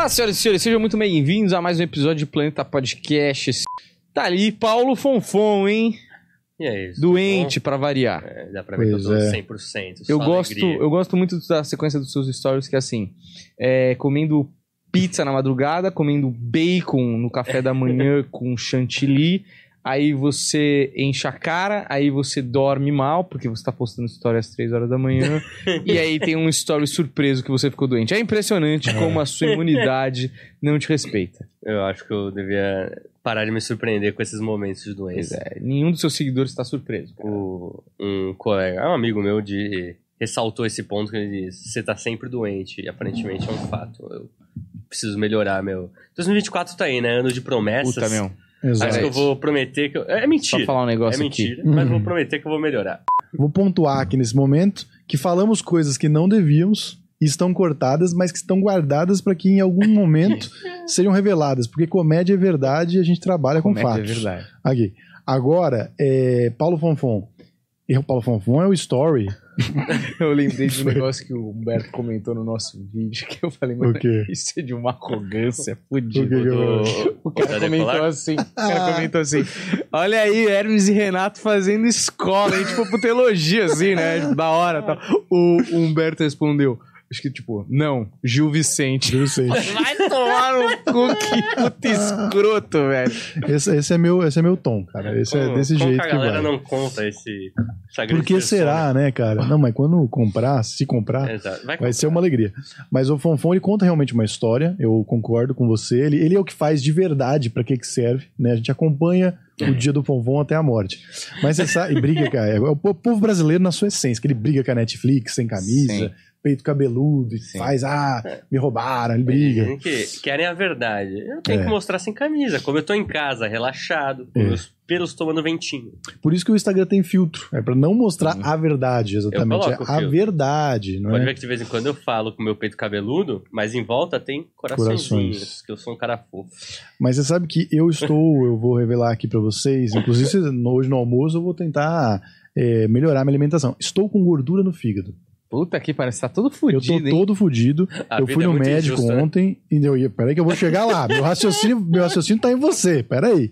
Olá, senhoras e senhores, sejam muito bem-vindos a mais um episódio de Planeta Podcast. Tá ali Paulo Fonfon, hein? E é isso. Doente pra variar. É, dá pra ver Pois que eu tô é. 100%. Eu gosto, alegria. eu gosto muito da sequência dos seus stories que é assim, é, comendo pizza na madrugada, comendo bacon no café da manhã com chantilly, aí você enche a cara, aí você dorme mal, porque você tá postando story às 3 horas da manhã, e aí tem um story surpreso que você ficou doente. É impressionante como a sua imunidade não te respeita. Eu acho que eu devia parar de me surpreender com esses momentos de Pois doença. é, nenhum dos seus seguidores está surpreso. O, um colega, um amigo meu, de, ressaltou esse ponto que ele disse: você tá sempre doente, e aparentemente é um fato. Eu preciso melhorar, meu. 2024 tá aí, né? Ano de promessas. Puta, meu. Acho Exato. que eu vou prometer que eu... É Só mentira. falar um É negócio aqui. mentira, mas Uhum. vou prometer que eu vou melhorar. Vou pontuar aqui nesse momento que falamos coisas que não devíamos e estão cortadas, mas que estão guardadas para que em algum momento sejam reveladas, porque comédia é verdade e a gente trabalha com Comédia, fatos. É verdade. Aqui. Agora, é, Paulo Fonfon. E o Paulo Fonfon é o story. Eu lembrei de um negócio que o Humberto comentou no nosso vídeo, que eu falei, O mano, isso é de uma arrogância O que fodida. que eu- Do- O cara comentou assim, o cara comentou assim, olha aí, Hermes e Renato fazendo escola, hein, tipo, puta elogio, assim, né, da hora e tal. O, o Humberto respondeu, acho que, tipo, não, Gil Vicente. Eu sei. Vai tomar no cu, que puta escroto, velho. Esse, esse é meu, esse é meu tom, cara. Esse é Como- desse como jeito que que a galera vai. não conta esse... essa Por que pessoa, será, né, cara? Não, mas quando comprar, se comprar, né? Exato. Vai, Vai ser uma alegria. Mas o Fonfon, ele conta realmente uma história, eu concordo com você. Ele, ele é o que faz de verdade pra que que serve, né? A gente acompanha o dia do Fonfon até a morte. Mas você sabe, e briga, cara. É o po- povo brasileiro na sua essência, que ele briga com a Netflix, sem camisa, Sim. Peito cabeludo, e Sim. faz, ah, me roubaram, ele briga. Que querem a verdade. Eu tenho É. que mostrar sem camisa. Como eu tô em casa, relaxado, com É. meus pelos tomando ventinho. Por isso que o Instagram tem filtro. É pra não mostrar Sim. a verdade, exatamente. É a verdade, não Pode é? ver que de vez em quando eu falo com meu peito cabeludo, mas em volta tem coraçõezinhos, Corações. que eu sou um cara fofo. Mas você sabe que eu estou, eu vou revelar aqui pra vocês, inclusive hoje no almoço eu vou tentar é, melhorar minha alimentação. Estou com gordura no fígado. Puta que parece, tá todo Eu fudido, tô hein? todo fudido. A eu fui é no muito médico injusta, né? ontem e eu ia, peraí que eu vou chegar lá. Meu raciocínio, meu raciocínio tá em você, peraí.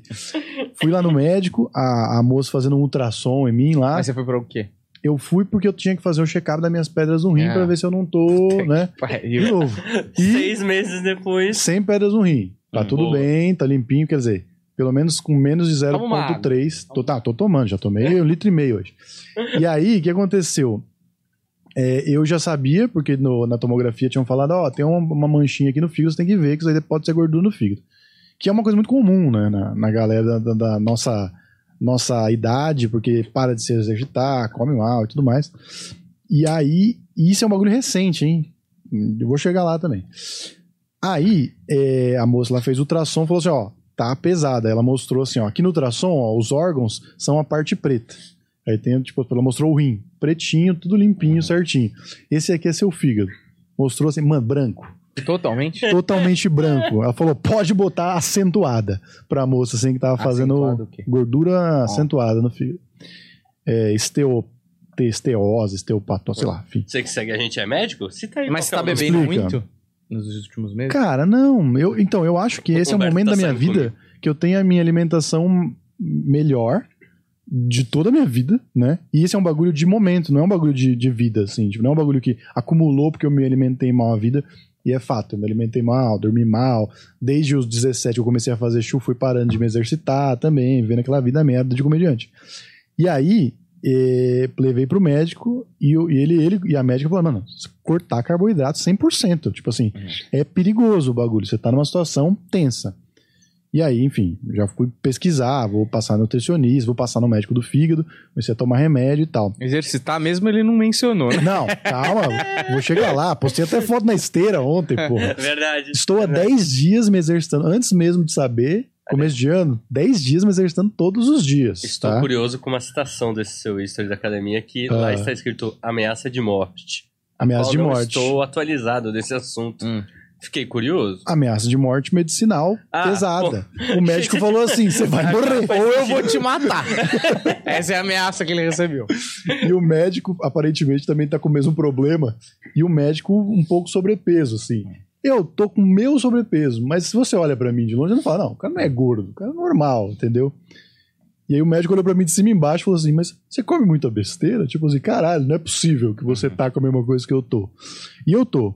Fui lá no médico, a, a moça fazendo um ultrassom em mim lá. Mas você foi pra o quê? Eu fui porque eu tinha que fazer um check-up das minhas pedras no rim Ah. pra ver se eu não tô, né? De novo. E Seis meses depois, sem pedras no rim. Tá Hum, tudo boa. bem, tá limpinho, quer dizer, pelo menos com menos de Toma uma água. 0,3. Tô, tá, tô tomando, já tomei um litro e meio hoje. E aí, o que aconteceu? É, eu já sabia, porque no- na tomografia tinham falado, ó, tem uma, uma manchinha aqui no fígado, você tem que ver que isso aí pode ser gordura no fígado. Que é uma coisa muito comum, né, na, na galera da, da nossa, nossa idade, porque para de se exercitar, come mal e tudo mais. E aí, isso é um bagulho recente, hein? Eu vou chegar lá também. Aí, é, a moça lá fez ultrassom e falou assim, ó, tá pesada. Ela mostrou assim, ó, aqui no ultrassom, ó, os órgãos são a parte preta. Aí tem, tipo, ela mostrou o rim, pretinho, tudo limpinho, certinho. Esse aqui é seu fígado. Mostrou assim, mano, branco. Totalmente. Totalmente branco. Ela falou, pode botar acentuada pra moça, assim, que tava fazendo o quê? gordura acentuada no fígado. É, esteo, te- esteose, esteopatose, sei lá, enfim. você que segue a gente é médico? Cita aí Mas você qual tá que é o bebendo Explica. muito nos últimos meses? Cara, não. Eu, então, eu acho que O esse é o Humberto momento tá da minha saindo vida comigo. que eu tenho a minha alimentação melhor de toda a minha vida, né? E esse é um bagulho de momento, não é um bagulho de, de vida, assim. Tipo, não é um bagulho que acumulou porque eu me alimentei mal a vida. E é fato, eu me alimentei mal, dormi mal. Desde os 17 eu comecei a fazer chu, fui parando de me exercitar também, vendo aquela vida merda de comediante. E aí, eh, levei pro médico e, eu- e ele, ele e a médica falaram, mano, cortar carboidrato 100%. Tipo assim, é perigoso o bagulho. Você tá numa situação tensa. E aí, enfim, já fui pesquisar, vou passar no nutricionista, vou passar no médico do fígado, comecei a tomar remédio e tal. Exercitar mesmo ele não mencionou, né? Não, calma, vou chegar lá. Postei até foto na esteira ontem, porra. Verdade. Estou há 10 dias me exercitando, antes mesmo de saber, começo de ano, 10 dias me exercitando todos os dias. Estou tá? curioso com uma citação desse seu history da academia que Ah. lá está escrito ameaça de morte. Ameaça Qual de não morte. Estou atualizado desse assunto. Hum. Fiquei curioso. Ameaça de morte medicinal Ah, pesada. O médico falou assim: você vai morrer. Ou eu vou te matar. Essa é a ameaça que ele recebeu. E o médico, aparentemente, também tá com o mesmo problema. E o médico, um pouco sobrepeso, assim. Eu tô com meu sobrepeso, mas se você olha pra mim de longe, eu não fala, não, o cara não é gordo, o cara é normal, entendeu? E aí o médico olhou pra mim de cima e embaixo e falou assim, mas você come muita besteira? Tipo assim, caralho, não é possível que você tá com a mesma coisa que eu tô. E eu tô.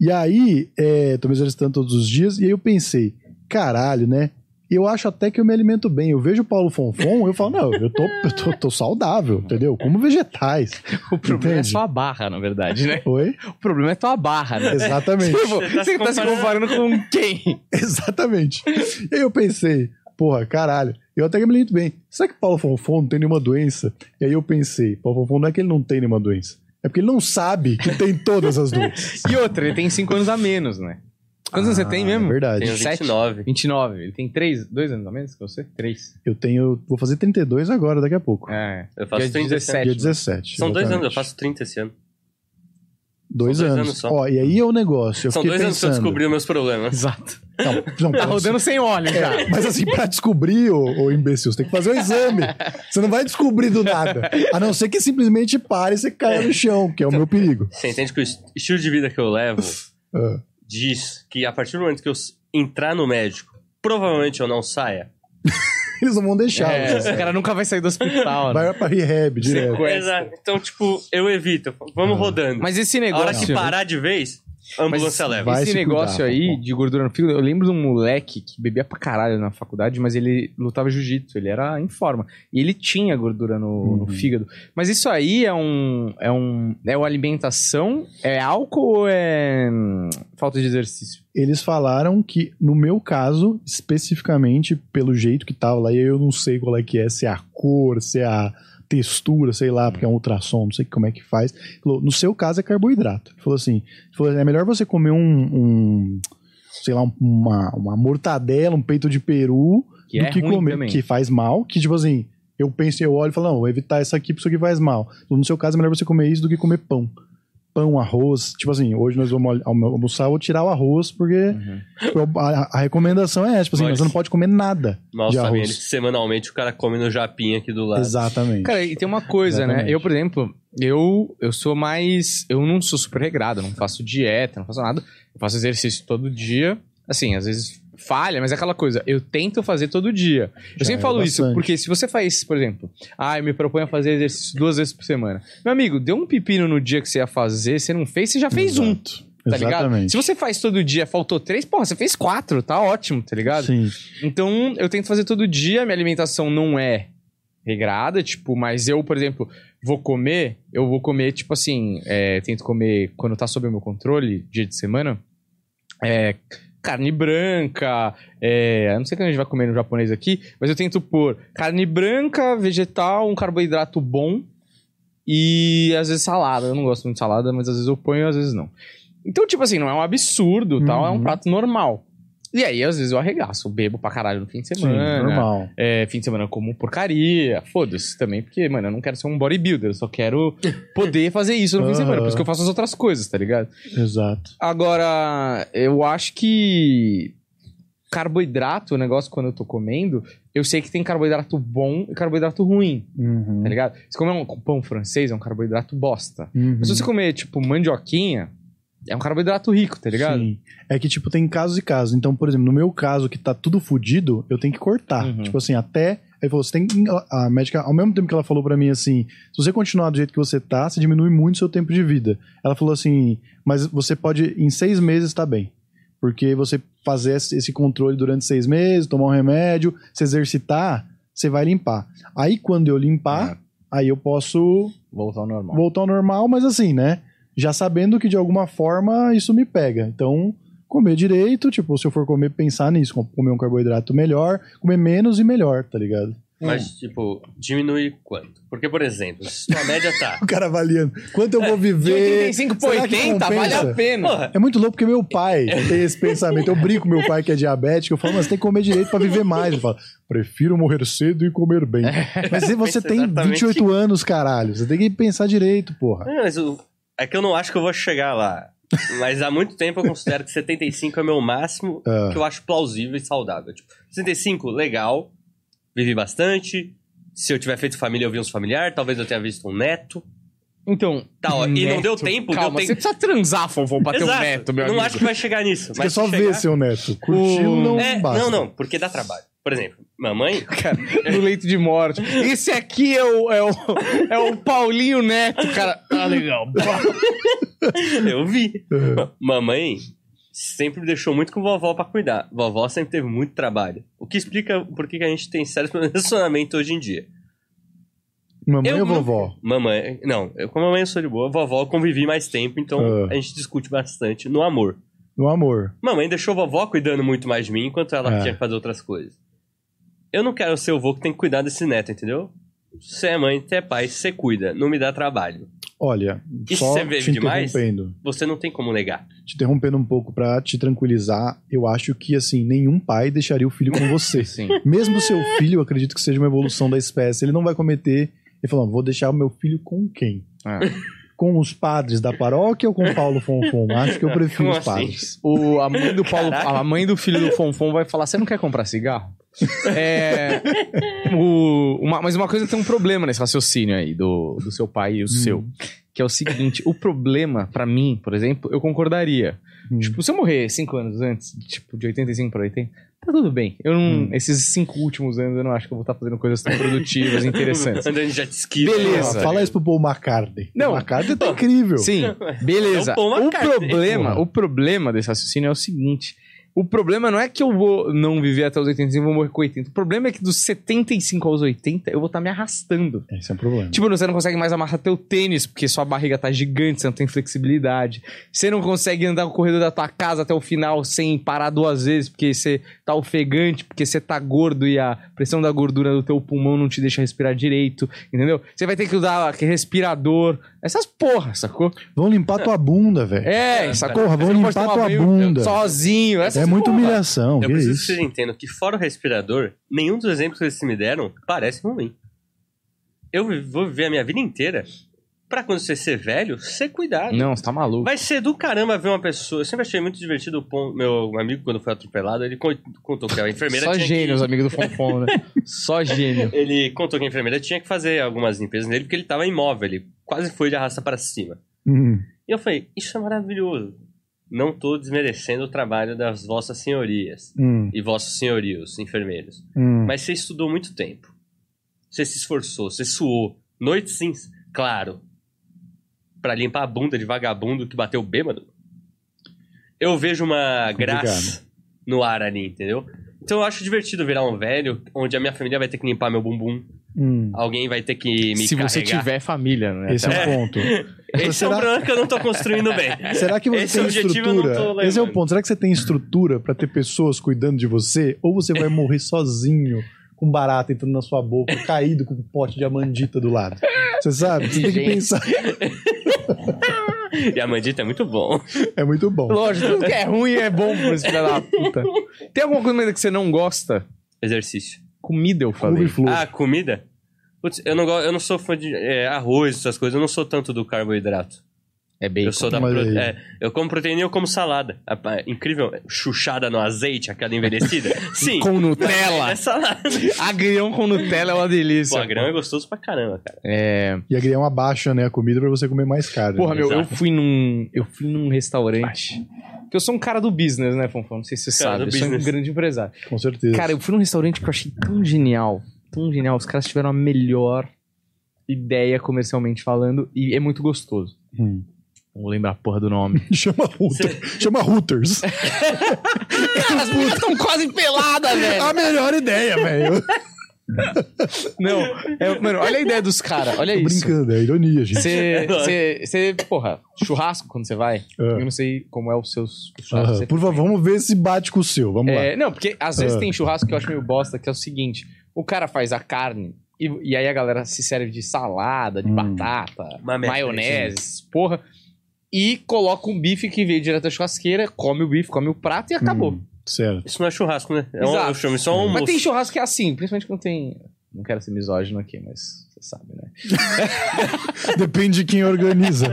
E aí, é, tô me exercitando todos os dias, e aí eu pensei, caralho, né? Eu acho até que eu me alimento bem. Eu vejo o Paulo Fonfon, eu falo, não, eu tô, eu tô, tô saudável, entendeu? Como vegetais. O problema Entende? é sua barra, na verdade, né? Oi? O problema é tua barra, né? Exatamente. Tipo, Você tá você se tá se comparando com quem? Exatamente. E aí eu pensei, porra, caralho, eu até que me alimento bem. Será que Paulo Fonfon não tem nenhuma doença? E aí eu pensei, Paulo Fonfon não é que ele não tem nenhuma doença. É porque ele não sabe que tem todas as doenças. E outra, ele tem 5 anos a menos, né? Quantos anos você tem mesmo? É verdade. Tenho Sete? 29. 29. Ele tem 3, 2 anos a menos que você? 3. Eu tenho. Vou fazer 32 agora, daqui a pouco. É. Eu faço Dia 30 17. Dia né? 17. São dois anos, eu exatamente. faço 30 esse ano. Dois, dois anos. anos só. Ó, e aí é o negócio. Eu São dois anos que eu pensando. descobri os meus problemas. Exato. Não, não, Tá rodando sem óleo já. É, mas assim, pra descobrir, ô, ô imbecil, você tem que fazer o exame. Você não vai descobrir do nada. A não ser que simplesmente pare e você caia no chão, que é o meu perigo. Você entende que o est- estilo de vida que eu levo Ah, diz que a partir do momento que eu entrar no médico, provavelmente eu não saia. eles não vão deixar. É, você. o cara nunca vai sair do hospital, né? Vai pra rehab direto. Exato. Então, tipo, eu evito. Vamos rodando. Mas esse a hora negócio... que parar de vez, ambulância leva. esse se negócio cuidar, aí pô. de gordura no fígado, eu lembro de um moleque que bebia pra caralho na faculdade, mas ele lutava jiu-jitsu, ele era em forma. E ele tinha gordura no, no Uhum. fígado. Mas isso aí é um. É um. É uma alimentação? É álcool ou é hum, falta de exercício? Eles falaram que, no meu caso, especificamente, pelo jeito que tava lá, e eu não sei qual é que é, se é a cor, se é a textura, sei lá, porque é um ultrassom, não sei como é que faz. Ele Falou, no seu caso é carboidrato. Ele falou assim, ele falou, é melhor você comer um, um, sei lá, um- uma, uma mortadela, um peito de peru, Que do é que comer, também. que faz mal, que tipo assim, eu penso, eu olho e falo, não, vou evitar isso aqui, porque isso aqui faz mal. No seu caso é melhor você comer isso do que comer pão. Pão, arroz, tipo assim, hoje nós vamos almo- almoçar, eu vou tirar o arroz, porque Uhum. tipo, a, a recomendação é essa, tipo assim, Mas- você não pode comer nada Mal de arroz. que semanalmente o cara come no japinha aqui do lado. Exatamente. Cara, e tem uma coisa, né? Exatamente. Eu, por exemplo, eu, eu sou mais. Eu não sou super regrado, não faço dieta, não faço nada. Eu faço exercício todo dia. Assim, às vezes falha, mas é aquela coisa, eu tento fazer todo dia. Eu Já sempre é falo isso, bastante. porque se você faz, por exemplo, ah, eu me proponho a fazer exercício duas vezes por semana. Meu amigo, deu um pepino no dia que você ia fazer, você não fez, você já fez um. Exato. Tá ligado? Exatamente. Se você faz todo dia, faltou três, porra, você fez quatro, tá ótimo, tá ligado? Sim. Então, eu tento fazer todo dia, minha alimentação não é regrada, tipo, mas eu, por exemplo, vou comer, eu vou comer, tipo assim, é, tento comer quando tá sob o meu controle, dia de semana, é, carne branca, é, eu não sei o que a gente vai comer no japonês aqui, mas eu tento pôr carne branca, vegetal, um carboidrato bom e às vezes salada. Eu não gosto muito de salada, mas às vezes eu ponho, às vezes não. Então, tipo assim, não é um absurdo, tal, é um Uhum. prato normal. E aí, às vezes, eu arregaço, bebo pra caralho no fim de Sim, semana. normal. É, fim de semana eu como porcaria. Foda-se também, porque, mano, eu não quero ser um bodybuilder, eu só quero poder fazer isso no fim de semana. Por isso que eu faço as outras coisas, tá ligado? Exato. Agora, eu acho que carboidrato, o negócio quando eu tô comendo, eu sei que tem carboidrato bom e carboidrato ruim, Uhum. tá ligado? Se comer um pão francês, é um carboidrato bosta. Uhum. Mas se você comer, tipo, mandioquinha, é um carboidrato rico, tá ligado? Sim. É que, tipo, tem casos e casos. Então, por exemplo, no meu caso, que tá tudo fudido, eu tenho que cortar. Uhum. Tipo assim, até. Aí falou, você tem. A médica, ao mesmo tempo que ela falou pra mim assim: se você continuar do jeito que você tá, você diminui muito seu tempo de vida. Ela falou assim: mas você pode, em seis meses, tá bem. Porque você fazer esse esse controle durante seis meses, tomar um remédio, se exercitar, você vai limpar. Aí, quando eu limpar, É. aí eu posso Voltar ao normal. voltar ao normal, mas assim, né? Já sabendo que de alguma forma isso me pega. Então, comer direito, tipo, se eu for comer, pensar nisso, com- comer um carboidrato melhor, comer menos e melhor, tá ligado? Mas, tipo, diminui quanto? Porque, por exemplo, se tua média tá. O cara avaliando quanto eu vou De viver. 85 por será que 80, vale a pena. Porra, É muito louco porque meu pai tem esse pensamento. Eu brinco com meu pai que é diabético. Eu falo, mas você tem que comer direito pra viver mais. Ele fala, prefiro morrer cedo e comer bem. Mas se você tem exatamente 28 anos, caralho. Você tem que pensar direito, porra. Não, mas o- é que eu não acho que eu vou chegar lá. Mas há muito tempo eu considero que 75 é meu máximo Ah. que eu acho plausível e saudável. Tipo, 65, legal. Vivi bastante. Se eu tiver feito família, eu vi uns familiares. Talvez eu tenha visto um neto. Então. Tá, ó, e não neto. deu tempo, deu Calma, tempo. você precisa transar, fofão, pra ter um Exato. neto, meu não amigo. acho que vai chegar nisso. Você quer Mas só se ver chegar... seu neto. Curtiu O- não É, basta. não, não, porque dá trabalho. Por exemplo, mamãe. Cara, no leito de morte. Esse aqui é o, é o, é o Paulinho Neto, cara. Ah, legal. Eu vi. É. Mamãe sempre me deixou muito com vovó pra cuidar. Vovó sempre teve muito trabalho. O que explica por que que a gente tem sérios problemas de relacionamento hoje em dia. Mamãe Eu ou vovó? Mamãe, não, eu com a mamãe eu sou de boa, vovó eu convivi mais tempo, então Ah. a gente discute bastante no amor. No amor. Mamãe deixou vovó cuidando muito mais de mim enquanto ela É. tinha que fazer outras coisas. Eu não quero ser o vô que tem que cuidar desse neto, entendeu? Você é mãe, você é pai, você cuida, não me dá trabalho. Olha, E só se você vê te demais? interrompendo. Você não tem como negar. Te interrompendo um pouco pra te tranquilizar, eu acho que, assim, nenhum pai deixaria o filho com você. Sim. Mesmo o seu filho, eu acredito que seja uma evolução da espécie, ele não vai cometer e falar, vou deixar o meu filho com quem? Ah. Com os padres da paróquia ou com Paulo Fonfon? Acho que eu prefiro Como os assim? padres. O, a, mãe do Paulo, Caraca. a mãe do filho do Fonfon vai falar: Você não quer comprar cigarro? É, o, uma- mas uma coisa tem um problema nesse raciocínio aí do, do seu pai e o seu. Que é o seguinte: o problema, pra mim, por exemplo, eu concordaria. Hum. Tipo, se eu morrer cinco anos antes, tipo, de 85 pra 80, tá tudo bem. Eu não, Hum. Esses cinco últimos anos eu não acho que eu vou estar fazendo coisas tão produtivas e interessantes. Andando de jet ski. Beleza. Ah, fala isso pro Paul McCartney. Não. O McCartney tá incrível. Sim, beleza. É o Paul o McCartney, problema, o problema desse raciocínio é o seguinte. O problema não é que eu vou não viver até os 85 e vou morrer com 80. O problema é que dos 75 aos 80 eu vou estar me arrastando. Esse é o problema. Tipo, você não consegue mais amassar teu tênis porque sua barriga tá gigante, você não tem flexibilidade. Você não consegue andar o corredor da tua casa até o final sem parar duas vezes porque você tá ofegante, porque você tá gordo e a pressão da gordura do teu pulmão não te deixa respirar direito, entendeu? Você vai ter que usar aquele respirador, essas porra, sacou? Vão limpar tua bunda, velho. É, sacou? Porra, vão limpar tua bunda. Sozinho, essas É muita porra. humilhação. Eu que preciso que isso? vocês entendam que, fora o respirador, nenhum dos exemplos que vocês me deram parece ruim. Eu vou viver a minha vida inteira pra quando você ser velho, ser cuidado. Não, você tá maluco. Vai ser do caramba ver uma pessoa. Eu sempre achei muito divertido o meu amigo, quando foi atropelado, ele con- contou que a enfermeira Só tinha gênios, que... amigo do Fonfon, né? Só gênio. Ele contou que a enfermeira tinha que fazer algumas limpezas nele porque ele tava imóvel, ele quase foi de arrasta para cima. Hum. E eu falei, isso é maravilhoso. Não tô desmerecendo o trabalho das vossas senhorias Hum. e vossos senhorios, enfermeiros. Hum. Mas você estudou muito tempo. Você se esforçou, você suou. Noites sim, claro. Pra limpar a bunda de vagabundo que bateu bêbado. Eu vejo uma Complicado. graça no ar ali, entendeu? Então eu acho divertido virar um velho, onde a minha família vai ter que limpar meu bumbum, Hum. alguém vai ter que me Se você carregar. tiver família, né? Esse é um ponto. Esse é será, problema que eu não tô construindo bem. será que você Esse tem objetivo eu não tô estrutura? Esse é o ponto. Será que você tem estrutura pra ter pessoas cuidando de você? Ou você vai morrer sozinho, com barata entrando na sua boca, caído com um pote de amandita do lado? Você sabe? Você tem que Gente. pensar. E a mandita é muito bom. É muito bom. Lógico, tudo que é ruim é bom pra esse filho da puta. Tem alguma coisa que você não gosta? Exercício. Comida, eu falei. Couve-flor. Ah, comida? Putz, eu não, go- eu não sou fã de é, arroz, essas coisas. Eu não sou tanto do carboidrato. É bacon. Eu sou da pro- é, Eu como proteína e eu como salada. Incrível. Chuchada no azeite, aquela envelhecida. Sim. Com Nutella. É salada. Agrião com Nutella é uma delícia. Pô, a grama é gostoso pra caramba, cara. É... E a Grião abaixa, né, a comida pra você comer mais carne. Porra, meu, eu Exato. fui num. Eu fui num restaurante. Porque eu sou um cara do business, né, Fonfon? Não sei se você Cara sabe. Eu sou um business. grande empresário. Com certeza. Cara, eu fui num restaurante que eu achei tão genial. Tão genial. Os caras tiveram a melhor ideia comercialmente falando. E é muito gostoso. Hum. Não vou lembrar a porra do nome. Chama Rooter. Chama Hooters. As meninas estão quase peladas, velho. a melhor ideia, velho. Não, é- mano, olha a ideia dos caras. Olha Tô isso. brincando, é ironia, gente. Você, porra, churrasco quando você vai. Ah. Eu não sei como é o seu churrasco. Aham. Você- Por favor, vamos ver se bate com o seu. Vamos lá. É, não, porque às vezes Ah. tem churrasco que eu acho meio bosta, que é o seguinte: o cara faz a carne e, e aí a galera se serve de salada, de Hum. batata, Uma merda, maionese, porra, e coloca um bife que veio direto da churrasqueira, come o bife, come o prato e acabou. Hum, certo. Isso não é churrasco, né? É um, Exato. eu chamo isso de um Mas almoço. tem churrasco que é assim, principalmente quando tem. Não quero ser misógino aqui, mas. Você sabe, né? Depende de quem organiza.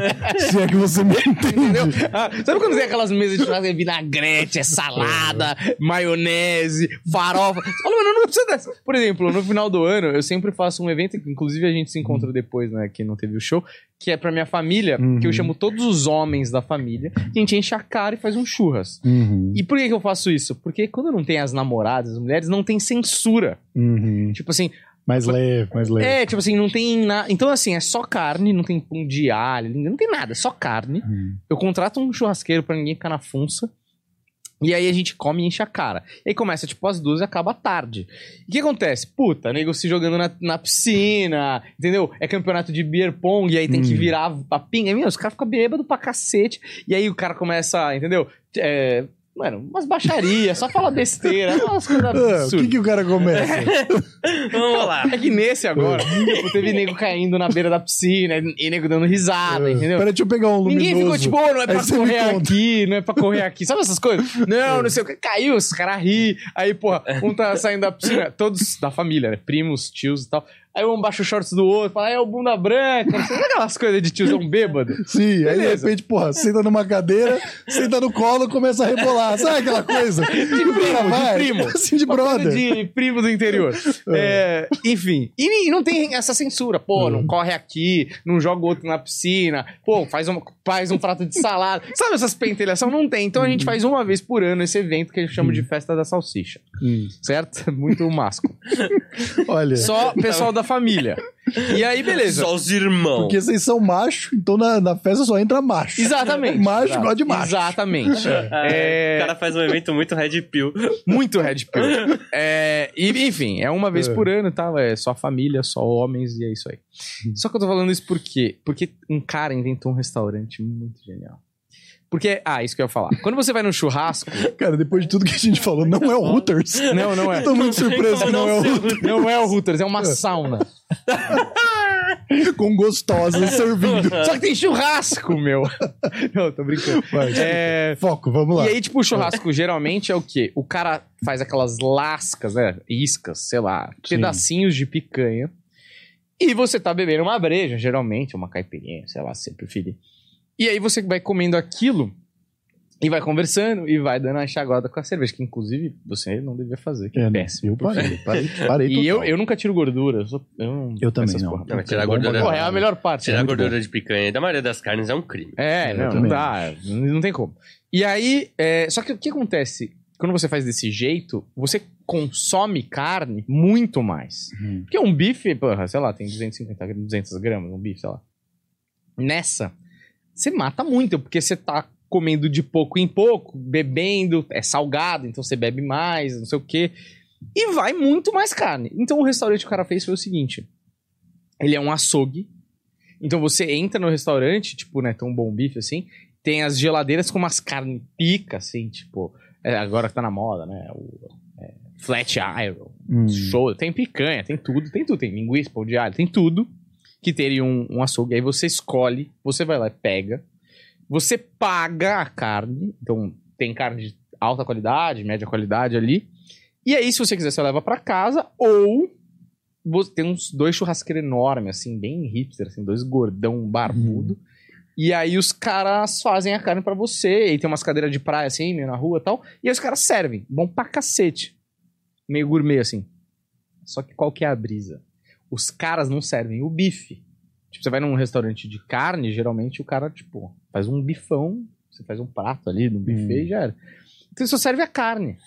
Se é que você me Entendeu? entende. Ah, sabe quando tem aquelas mesas de churrasco, é vinagrete, é salada, maionese, farofa? Você fala, mano, não precisa dessa. Por exemplo, no final do ano, eu sempre faço um evento, que inclusive a gente se encontra depois, né, que não teve o show, que é pra minha família, Uhum. que eu chamo todos os homens da família, a gente enche a cara e faz um churras. Uhum, E por que, que eu faço isso? Porque quando não tem as namoradas, as mulheres, não tem censura. uhum. Tipo assim, Mais leve, mais leve. é, tipo assim, não tem nada. Então, assim, é só carne, não tem pão de alho, não tem nada, é só carne. Uhum. Eu contrato um churrasqueiro pra ninguém ficar na funça. E aí a gente come e enche a cara. E aí começa tipo às duas e acaba tarde. E o que acontece? Puta, nego se jogando na, na piscina, entendeu? É campeonato de beer pong, e aí tem que Hum. virar a pinga. E, meu, os caras ficam bêbados pra cacete. E aí o cara começa, entendeu? É, mano, umas baixarias, só fala besteira, umas coisas Ah, o que, absurdas. que o cara começa? Vamos lá. É que nesse agora, tipo, teve nego caindo na beira da piscina e nego dando risada, entendeu? Peraí, deixa eu pegar um luminoso. Ninguém ficou tipo, "Ô, não é pra Aí correr aqui, não é pra correr aqui. Sabe essas coisas? Não, não sei o que. Caiu, os caras ri. Aí, porra, um tá saindo da piscina, todos da família, né? Primos, tios e tal. Aí um baixa o shorts do outro, fala, é o bunda branca. Não sei, aquelas coisas de tiozão bêbado. Sim, aí de Beleza. repente, porra, senta numa cadeira, senta no colo, começa a rebolar. Sabe aquela coisa? De primo, de primo. Assim, de brother. de primo do interior. É, enfim. E, não tem essa censura. Pô, não corre aqui, não joga o outro na piscina. Pô, faz um, faz um prato de salada. Sabe essas pentelhação? Não tem. Então a gente faz uma vez por ano esse evento que a gente chama de Festa da Salsicha. Hum, Certo? Muito másculo. olha, Só pessoal da família. E aí, beleza. Só os irmãos. porque vocês são macho, então na, na festa só entra macho. Exatamente. Macho Exato. gosta de macho. Exatamente. É, O cara faz um evento muito red pill. Muito Red Pill. É, e, enfim, é uma vez É. por ano, tá? É só família, só homens e é isso aí. Só que eu tô falando isso por quê? Porque um cara inventou um restaurante muito genial. Porque, ah, isso que eu ia falar. Quando você vai no churrasco. Cara, depois de tudo que a gente falou, não é o Hooters. Não, não é. Tô muito surpreso que não é o Hooters. Não é o Hooters, é uma sauna. Com gostosa servindo. Só que tem churrasco, meu. Não, tô brincando. Vai, É, Foco, vamos lá. E aí, tipo, o churrasco geralmente é o quê? O cara faz aquelas lascas, né? Iscas, sei lá, Sim. pedacinhos de picanha. E você tá bebendo uma breja, geralmente, uma caipirinha, sei lá, se você preferir. E aí você vai comendo aquilo e vai conversando e vai dando a enxaguada com a cerveja, que inclusive você não devia fazer, que é, É, péssimo. Eu parei, parei, parei E eu, eu nunca tiro gordura. Eu, sou, eu, não, Eu também não. porra. Não, tirar Bom gordura- Porra, é a melhor parte. Tirar é gordura de picanha da maioria das carnes é um crime. É, não, não dá. Não, tem como. E aí, é, só que o que acontece? Quando você faz desse jeito, você consome carne muito mais. Hum. Porque um bife, porra, sei lá, tem 250 gramas, 200 gramas, um bife, sei lá. Nessa, você mata muito, porque você tá comendo de pouco em pouco, bebendo, é salgado, então você bebe mais, não sei o quê. E vai muito mais carne. Então o restaurante que o cara fez foi o seguinte: ele é um açougue. Então você entra no restaurante, tipo, né, tem um bom bife assim, tem as geladeiras com umas carnes pica, assim, tipo, é, agora que tá na moda, né? O é, flat iron, Hum. show, tem picanha, tem tudo, tem tudo, tem linguiça, pão de alho, tem tudo que teria um, um açougue. Aí você escolhe, você vai lá e pega, você paga a carne, então tem carne de alta qualidade, média qualidade ali. E aí, se você quiser, você leva pra casa, ou tem uns dois churrasqueiros enormes, assim, bem hipster, assim, dois gordão barbudo. E aí os caras fazem a carne pra você, e tem umas cadeiras de praia, assim, meio na rua e tal. E aí os caras servem, bom pra cacete. Meio gourmet, assim. Só que qual que é a brisa? Os caras não servem o bife. Tipo, você vai num restaurante de carne, geralmente o cara, tipo, faz um bifão, você faz um prato ali no buffet Hum. e já era. Então só serve a carne.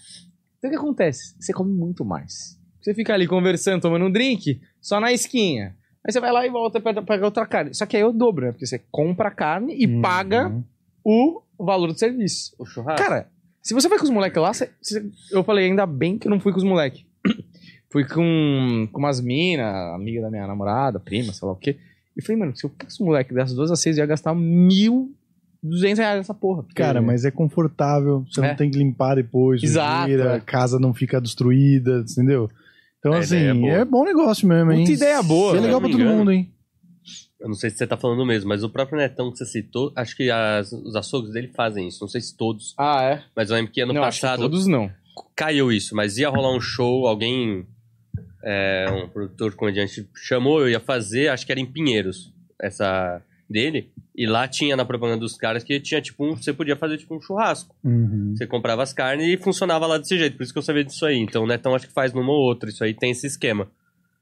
Então o que acontece? Você come muito mais. Você fica ali conversando, tomando um drink, só na esquinha. Aí você vai lá e volta pra pegar outra carne. Só que aí é o dobro, né? Porque você compra a carne e Uhum. paga o valor do serviço. O churrasco. Cara, se você vai com os moleques lá, você- você- eu falei, ainda bem que eu não fui com os moleques. Fui com, com umas minas, amiga da minha namorada, prima, sei lá o quê. E falei, mano, se eu com os moleques das duas às seis, eu ia gastar mil duzentos reais nessa porra. porque- Cara, mas é confortável, você É. não tem que limpar depois, Exato, é. a casa não fica destruída, entendeu? Então, A assim, é é bom negócio mesmo, hein? Puta ideia boa, E é né? legal pra todo engano. mundo, hein? Eu não sei se você tá falando mesmo, mas o próprio Netão que você citou, acho que as- os açougues dele fazem isso. Não sei se todos, Ah, é? mas eu lembro que ano não, acho que passado todos não. caiu isso, mas ia rolar um show, alguém é, um produtor comediante chamou, eu ia fazer, acho que era em Pinheiros, essa dele. E lá tinha na propaganda dos caras que tinha tipo um. Você podia fazer tipo um churrasco. Uhum. Você comprava as carnes e funcionava lá desse jeito. Por isso que eu sabia disso aí. Então o Netão acho que faz numa ou outra. Isso aí tem esse esquema.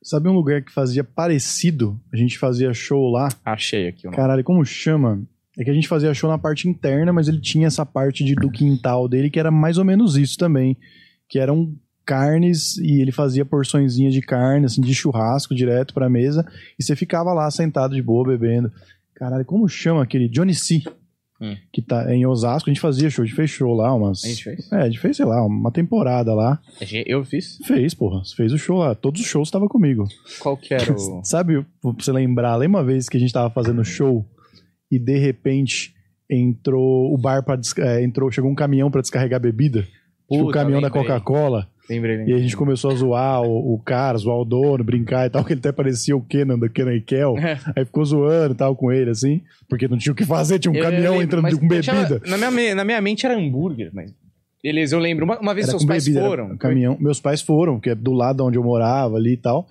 Sabe um lugar que fazia parecido? A gente fazia show lá. Achei aqui o nome. Caralho, como chama? É que a gente fazia show na parte interna, mas ele tinha essa parte de, do quintal dele que era mais ou menos isso também. Que eram carnes e ele fazia porçõezinhas de carne, assim, de churrasco direto pra mesa. E você ficava lá sentado de boa, bebendo. Caralho, como chama aquele? Johnny C. Hum. Que tá em Osasco, a gente fazia show, a gente fez show lá umas. A gente fez? É, a gente fez, sei lá, uma temporada lá. Eu fiz? Fez, porra. Fez o show lá. Todos os shows tava comigo. Qual que era o... Sabe, pra você lembrar, lembra uma vez que a gente tava fazendo show e de repente entrou o bar para entrou, chegou um caminhão pra descarregar bebida? Tipo, o Puta, caminhão da. Coca-Cola. Lembrei, E lembrei. a gente começou a zoar o, o cara, zoar o dono, brincar e tal, que ele até parecia o Kenan da Kenan e Kel. É. Aí ficou zoando e tal com ele, assim, porque não tinha o que fazer, tinha um Eu- eu caminhão lembro, entrando com bebida. na, minha, na minha mente era hambúrguer, mas... Beleza, eu lembro. Uma, uma vez Era seus pais bebida, foram. um caminhão. Meus pais foram, que é do lado onde eu morava ali e tal.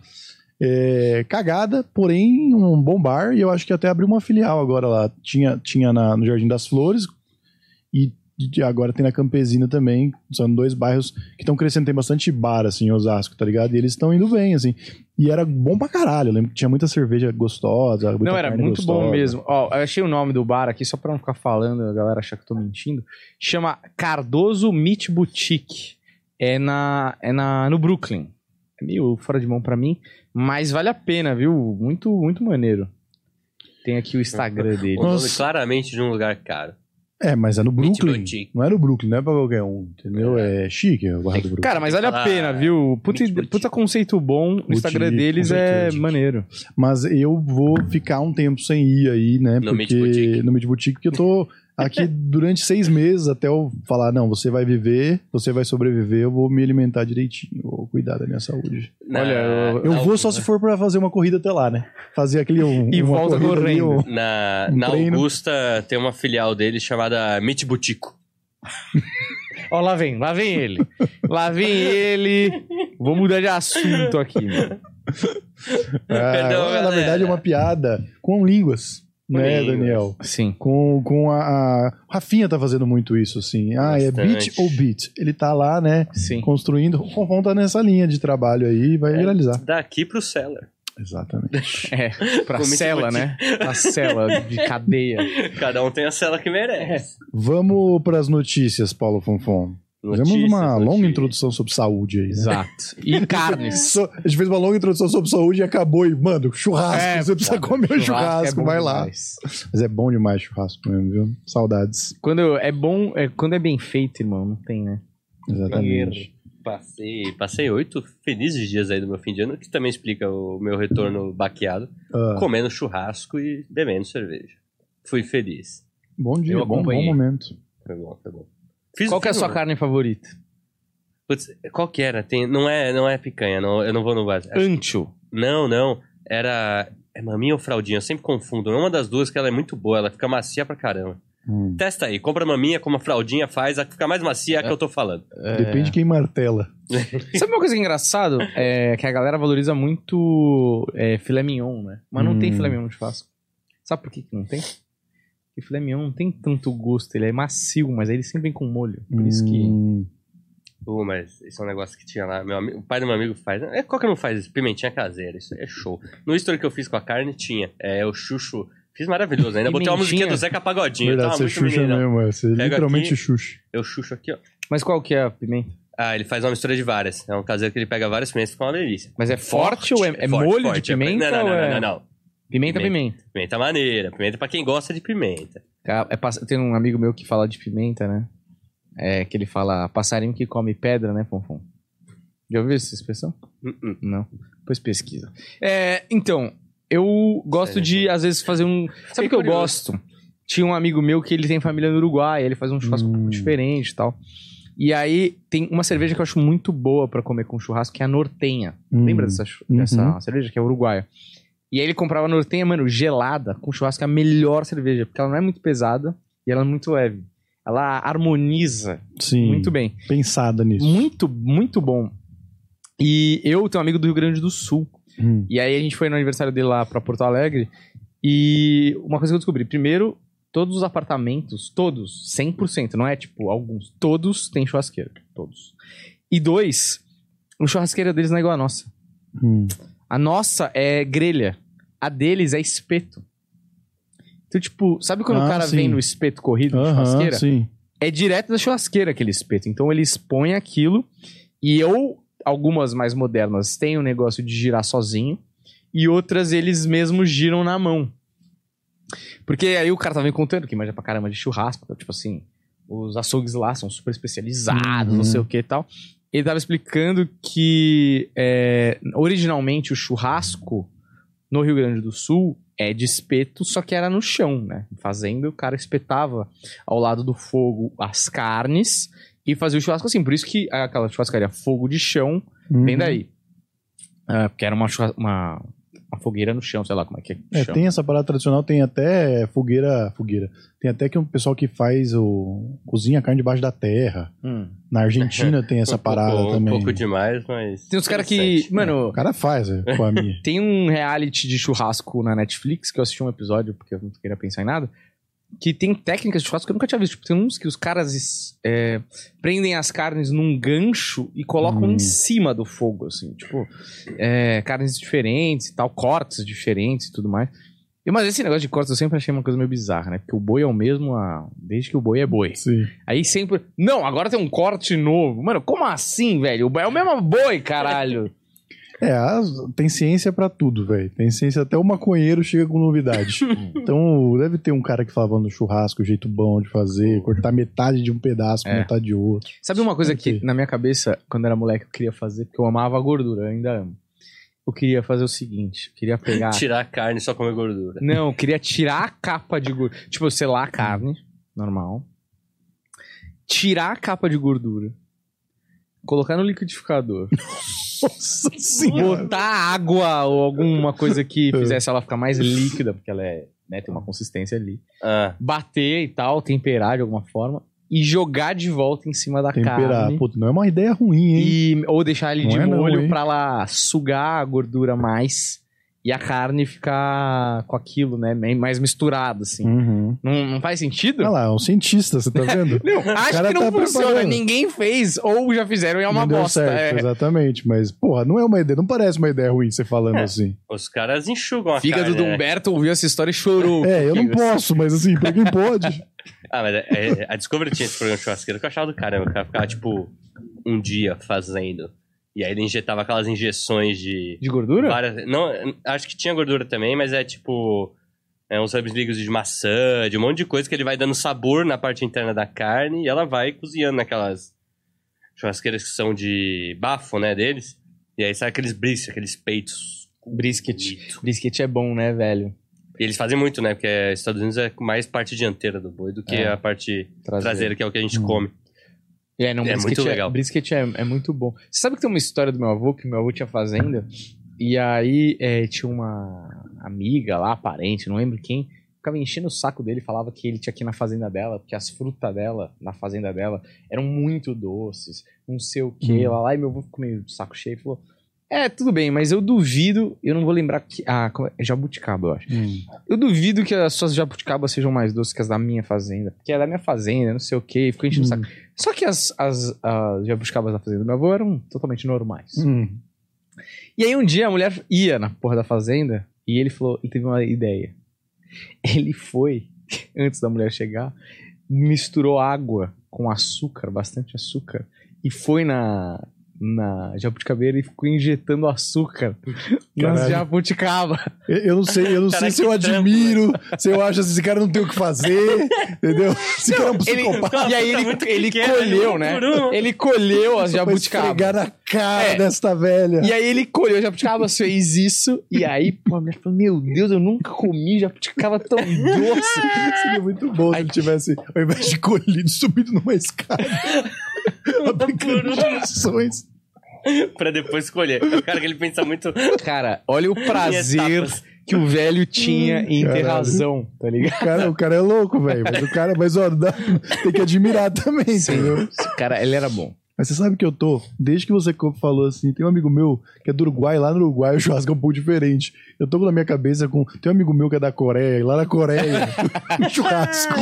É, cagada, porém um bom bar, e eu acho que até abriu uma filial agora lá. Tinha, tinha na- no Jardim das Flores e e agora tem na Campesina também. São dois bairros que estão crescendo, tem bastante bar, assim, em Osasco, tá ligado? E eles estão indo bem, assim. E era bom pra caralho. Eu lembro que tinha muita cerveja gostosa. muita Não, era carne muito bom gostosa. mesmo. Ó, eu achei o nome do bar aqui, só pra não ficar falando, a galera achar que eu tô mentindo. Chama Cardoso Meat Boutique. É, na, é na, no Brooklyn. É meio fora de mão pra mim, mas vale a pena, viu? Muito, muito maneiro. Tem aqui o Instagram dele. Nossa. claramente de um lugar caro. É, mas é no Brooklyn. Não é no Brooklyn, não é pra qualquer um, entendeu? É chique o do Brooklyn. Cara, mas vale a pena, viu? Puta, puta conceito bom. O Instagram Boutique, deles é maneiro. Mas eu vou ficar um tempo sem ir aí, né? No porque Boutique. no Meat Boutique, porque eu tô aqui durante seis meses até eu falar, não, você vai viver, você vai sobreviver, eu vou me alimentar direitinho, vou cuidar da minha saúde. Olha, eu- Eu vou só se for pra fazer uma corrida até lá, né? Fazer aquele um, E uma volta correndo. um- Na, Um na treino. Augusta tem uma filial dele chamada Meat Butico. Ó, lá vem, lá vem ele. Lá vem ele. Vou mudar de assunto aqui, mano. Ah, Perdão, na verdade é uma piada com línguas, né, línguas. Daniel? Sim. Com, com a, a... Rafinha tá fazendo muito isso, assim. Ah, é beat Bastante. ou beat? Ele tá lá, né, Sim. construindo. O Ronron tá nessa linha de trabalho aí e vai viralizar. Daqui pro Cellar. Exatamente. É, pra cela, né? Pra cela de cadeia. Cada um tem a cela que merece. Vamos pras notícias, Paulo Fonfon. Fizemos Notícias, uma longa notícias. introdução sobre saúde aí, né? Exato. E carnes. So- a gente fez uma longa introdução sobre saúde e acabou e, mano, churrasco. É, você precisa comer o é churrasco, bom vai lá. demais. Mas é bom demais churrasco mesmo, viu? Saudades. Quando é bom, é, quando é bem feito, irmão, não tem, né? Exatamente. Passei, passei oito felizes dias aí do meu fim de ano, que também explica o meu retorno baqueado, Ah, comendo churrasco e bebendo cerveja. Fui feliz. bom dia, bom, bom momento. Foi bom, foi bom. Fiz- Qual que é a sua carne favorita? Putz, qual que era? Tem, não, é, não é picanha, não, eu não vou no bar. Ancho. Não, não. Era. É maminha ou fraldinha? Eu sempre confundo. É uma das duas que ela é muito boa, ela fica macia pra caramba. Hum. Testa aí, compra maminha como a fraldinha faz, a que fica mais macia é a que eu tô falando. Depende de quem martela. Sabe uma coisa engraçada? É que a galera valoriza muito é, filé mignon, né? Mas não tem Hum. filé mignon de churrasco. Sabe por que, que não tem? Porque filé mignon não tem tanto gosto. Ele é macio, mas aí ele sempre vem com molho. Por isso que... Hum, Pô, mas esse é um negócio que tinha lá. Meu amigo, o pai do meu amigo faz. É, qual que não faz isso? Pimentinha caseira. Isso é show. No history que eu fiz com a carne, tinha. É o chuchu. Fiz maravilhoso. Ainda botei uma musiquinha do Zeca Pagodinho. verdade, Tava você muito xuxa menino. mesmo. é, Você Pega literalmente aqui. xuxa. Eu chucho aqui, ó. Mas qual que é a pimenta? Ah, ele faz uma mistura de várias. É um caseiro que ele pega várias pimentas e fica uma delícia. Mas é forte, ou é, é forte, molho forte. de pimenta? Não, não, não, é... não, não, não. Pimenta, Pimenta. pimenta. Maneira. Pimenta pra quem gosta de pimenta. É, pass- tem um amigo meu que fala de pimenta, né? É que ele fala passarinho que come pedra, né, Fonfon? Já ouviu essa expressão? Uh-uh. Não. Depois pesquisa. É, então, eu gosto Sério? de, às vezes, fazer um. Sabe o que eu gosto? Tinha um amigo meu que ele tem família no Uruguai, ele faz um churrasco Hum. diferente e tal. E aí tem uma cerveja que eu acho muito boa pra comer com churrasco, que é a Nortenha. Hum. Lembra dessa, chu- Uhum. dessa cerveja que é uruguaia? E aí ele comprava a Nortenha, mano, gelada, com churrasco, é a melhor cerveja, porque ela não é muito pesada e ela é muito leve. Ela harmoniza Sim. muito bem. Pensada nisso. Muito, muito bom. E eu tenho um amigo do Rio Grande do Sul. Hum. E aí a gente foi no aniversário dele lá pra Porto Alegre. E uma coisa que eu descobri. Primeiro, todos os apartamentos, todos, 100%, não é tipo alguns, todos têm churrasqueira. Todos. E dois, a churrasqueira deles não é igual a nossa. Hum. A nossa é grelha. A deles é espeto. Então, tipo, sabe quando Ah, o cara sim. vem no espeto corrido de churrasqueira? sim. É direto da churrasqueira aquele espeto. Então eles põem aquilo e ou algumas mais modernas têm o negócio de girar sozinho e outras eles mesmos giram na mão. Porque aí o cara tava me contando que manja pra caramba de churrasco, então, tipo assim, os açougues lá são super especializados, Uhum. não sei o que e tal. Ele tava explicando que é, originalmente o churrasco no Rio Grande do Sul é de espeto, só que era no chão, né? Fazendo, o cara espetava ao lado do fogo as carnes e fazia o churrasco assim. Por isso que aquela churrascaria fogo de chão vem Uhum. daí. Ah, porque era uma, uma, uma fogueira no chão, sei lá como é que é. É, tem essa parada tradicional, tem até fogueira, fogueira. Tem até que um pessoal que faz o cozinha a carne debaixo da terra. Hum. Na Argentina tem essa um parada pouco, também. Um pouco demais, mas. Tem uns caras que. Mano, O cara faz, é, com a minha. tem um reality de churrasco na Netflix que eu assisti um episódio porque eu não queria pensar em nada. Que tem técnicas de churrasco que eu nunca tinha visto. Tipo, tem uns que os caras é, prendem as carnes num gancho e colocam Hum. em cima do fogo, assim. Tipo, é, carnes diferentes e tal, cortes diferentes e tudo mais. E, mas esse negócio de cortes eu sempre achei uma coisa meio bizarra, né? Porque o boi é o mesmo há- desde que o boi é boi. Sim. Aí sempre. Não, agora tem um corte novo. Mano, como assim, velho? O boi é o mesmo boi, caralho. É, tem ciência pra tudo, velho. Tem ciência, até o maconheiro chega com novidade. então, deve ter um cara que falava no churrasco o jeito bom de fazer, cortar metade de um pedaço com É. metade de outro. Sabe uma coisa que na minha cabeça, quando era moleque, eu queria fazer, porque eu amava a gordura, eu ainda amo. Eu queria fazer o seguinte: eu queria pegar. Tirar a carne e só comer gordura. Não, eu queria tirar a capa de gordura. Tipo, selar a carne, normal. Tirar a capa de gordura. Colocar no liquidificador. Nossa senhora. botar água ou alguma coisa que É. fizesse ela ficar mais líquida, porque ela é, né, tem uma consistência ali. Ah, Bater e tal, temperar de alguma forma. E jogar de volta em cima da Temperar. carne. Puta, não é uma ideia ruim, hein? E, ou deixar ele Não de é não, molho hein? pra ela sugar a gordura mais e a carne ficar com aquilo, né? Mais misturado, assim. Uhum. Não, não faz sentido? Olha lá, é um cientista, você tá vendo? Não, acho cara que não tá funciona. preparando. Ninguém fez, ou já fizeram e é uma não bosta. certo, é. exatamente. Mas, porra, não é uma ideia, não parece uma ideia ruim você falando É. assim. os caras enxugam a Fígado carne. do né? Humberto ouviu essa história e chorou. É, eu não posso, mas assim, pra quem pode. Ah, mas é- é- a Discovery tinha esse programa de churrasqueiro que eu achava do caramba. O cara ficava, tipo, um dia fazendo. E aí ele injetava aquelas injeções de. De gordura? Várias, não, acho que tinha gordura também, mas é tipo. É uns líquidos de maçã, de um monte de coisa que ele vai dando sabor na parte interna da carne e ela vai cozinhando naquelas churrasqueiras que são de bafo, né, deles. E aí sai aqueles brisket, aqueles peitos. Brisket. Brisket é bom, né, velho? E eles fazem muito, né? Porque Estados Unidos é mais parte dianteira do boi do que É. a parte Traseiro. traseira, que é o que a gente Hum. come. É, não, É muito é, legal. Brisket é, é muito bom. Você sabe que tem uma história do meu avô, que meu avô tinha fazenda, e aí é, tinha uma amiga lá, parente, não lembro quem, ficava enchendo o saco dele e falava que ele tinha que ir na fazenda dela, porque as frutas dela, na fazenda dela, eram muito doces, não sei o que, Hum. lá, lá, e meu avô ficou meio de saco cheio e falou. É, tudo bem, mas eu duvido, eu não vou lembrar que. Ah, como é? jabuticaba, eu acho. Eu duvido que as suas jabuticabas sejam mais doces que as da minha fazenda. Porque é da minha fazenda, não sei o ficou enchendo o saco. Só que as, as, as jabuticabas da fazenda do meu avô eram totalmente normais. Hum. E aí um dia a mulher ia na porra da fazenda e ele falou, ele teve uma ideia. Ele foi, antes da mulher chegar, misturou água com açúcar, bastante açúcar, e foi na, na jabuticabeira e ficou injetando açúcar nas Caralho. jabuticaba. Eu- Eu não sei, eu não Cara, sei se eu trampo, admiro, se eu acho assim, esse cara não tem o que fazer, entendeu? Esse cara é um Ele, psicopata. e aí Tá ele, ele pequeno, colheu, né? um. Ele colheu as jabuticabas. na cara É. desta velha. E aí ele colheu jabuticabas, fez isso, e aí, pô, a mulher falou, meu Deus, eu nunca comi jabuticaba tão doce. Seria muito bom se ele tivesse, ao invés de colhido, subido numa escada. aplicando injeções. pra depois escolher. É o cara que ele pensa muito Cara, olha o prazer que o velho tinha em ter Caralho. razão, tá ligado? O cara, o cara é louco, velho. Mas o cara, mas ó, dá- tem que admirar também, entendeu? Esse cara, ele era bom. Mas você sabe que eu tô, desde que você falou assim, tem um amigo meu que é do Uruguai, lá no Uruguai o churrasco é um pouco diferente. Eu tô com na minha cabeça com. Tem um amigo meu que é da Coreia, e lá na Coreia, o churrasco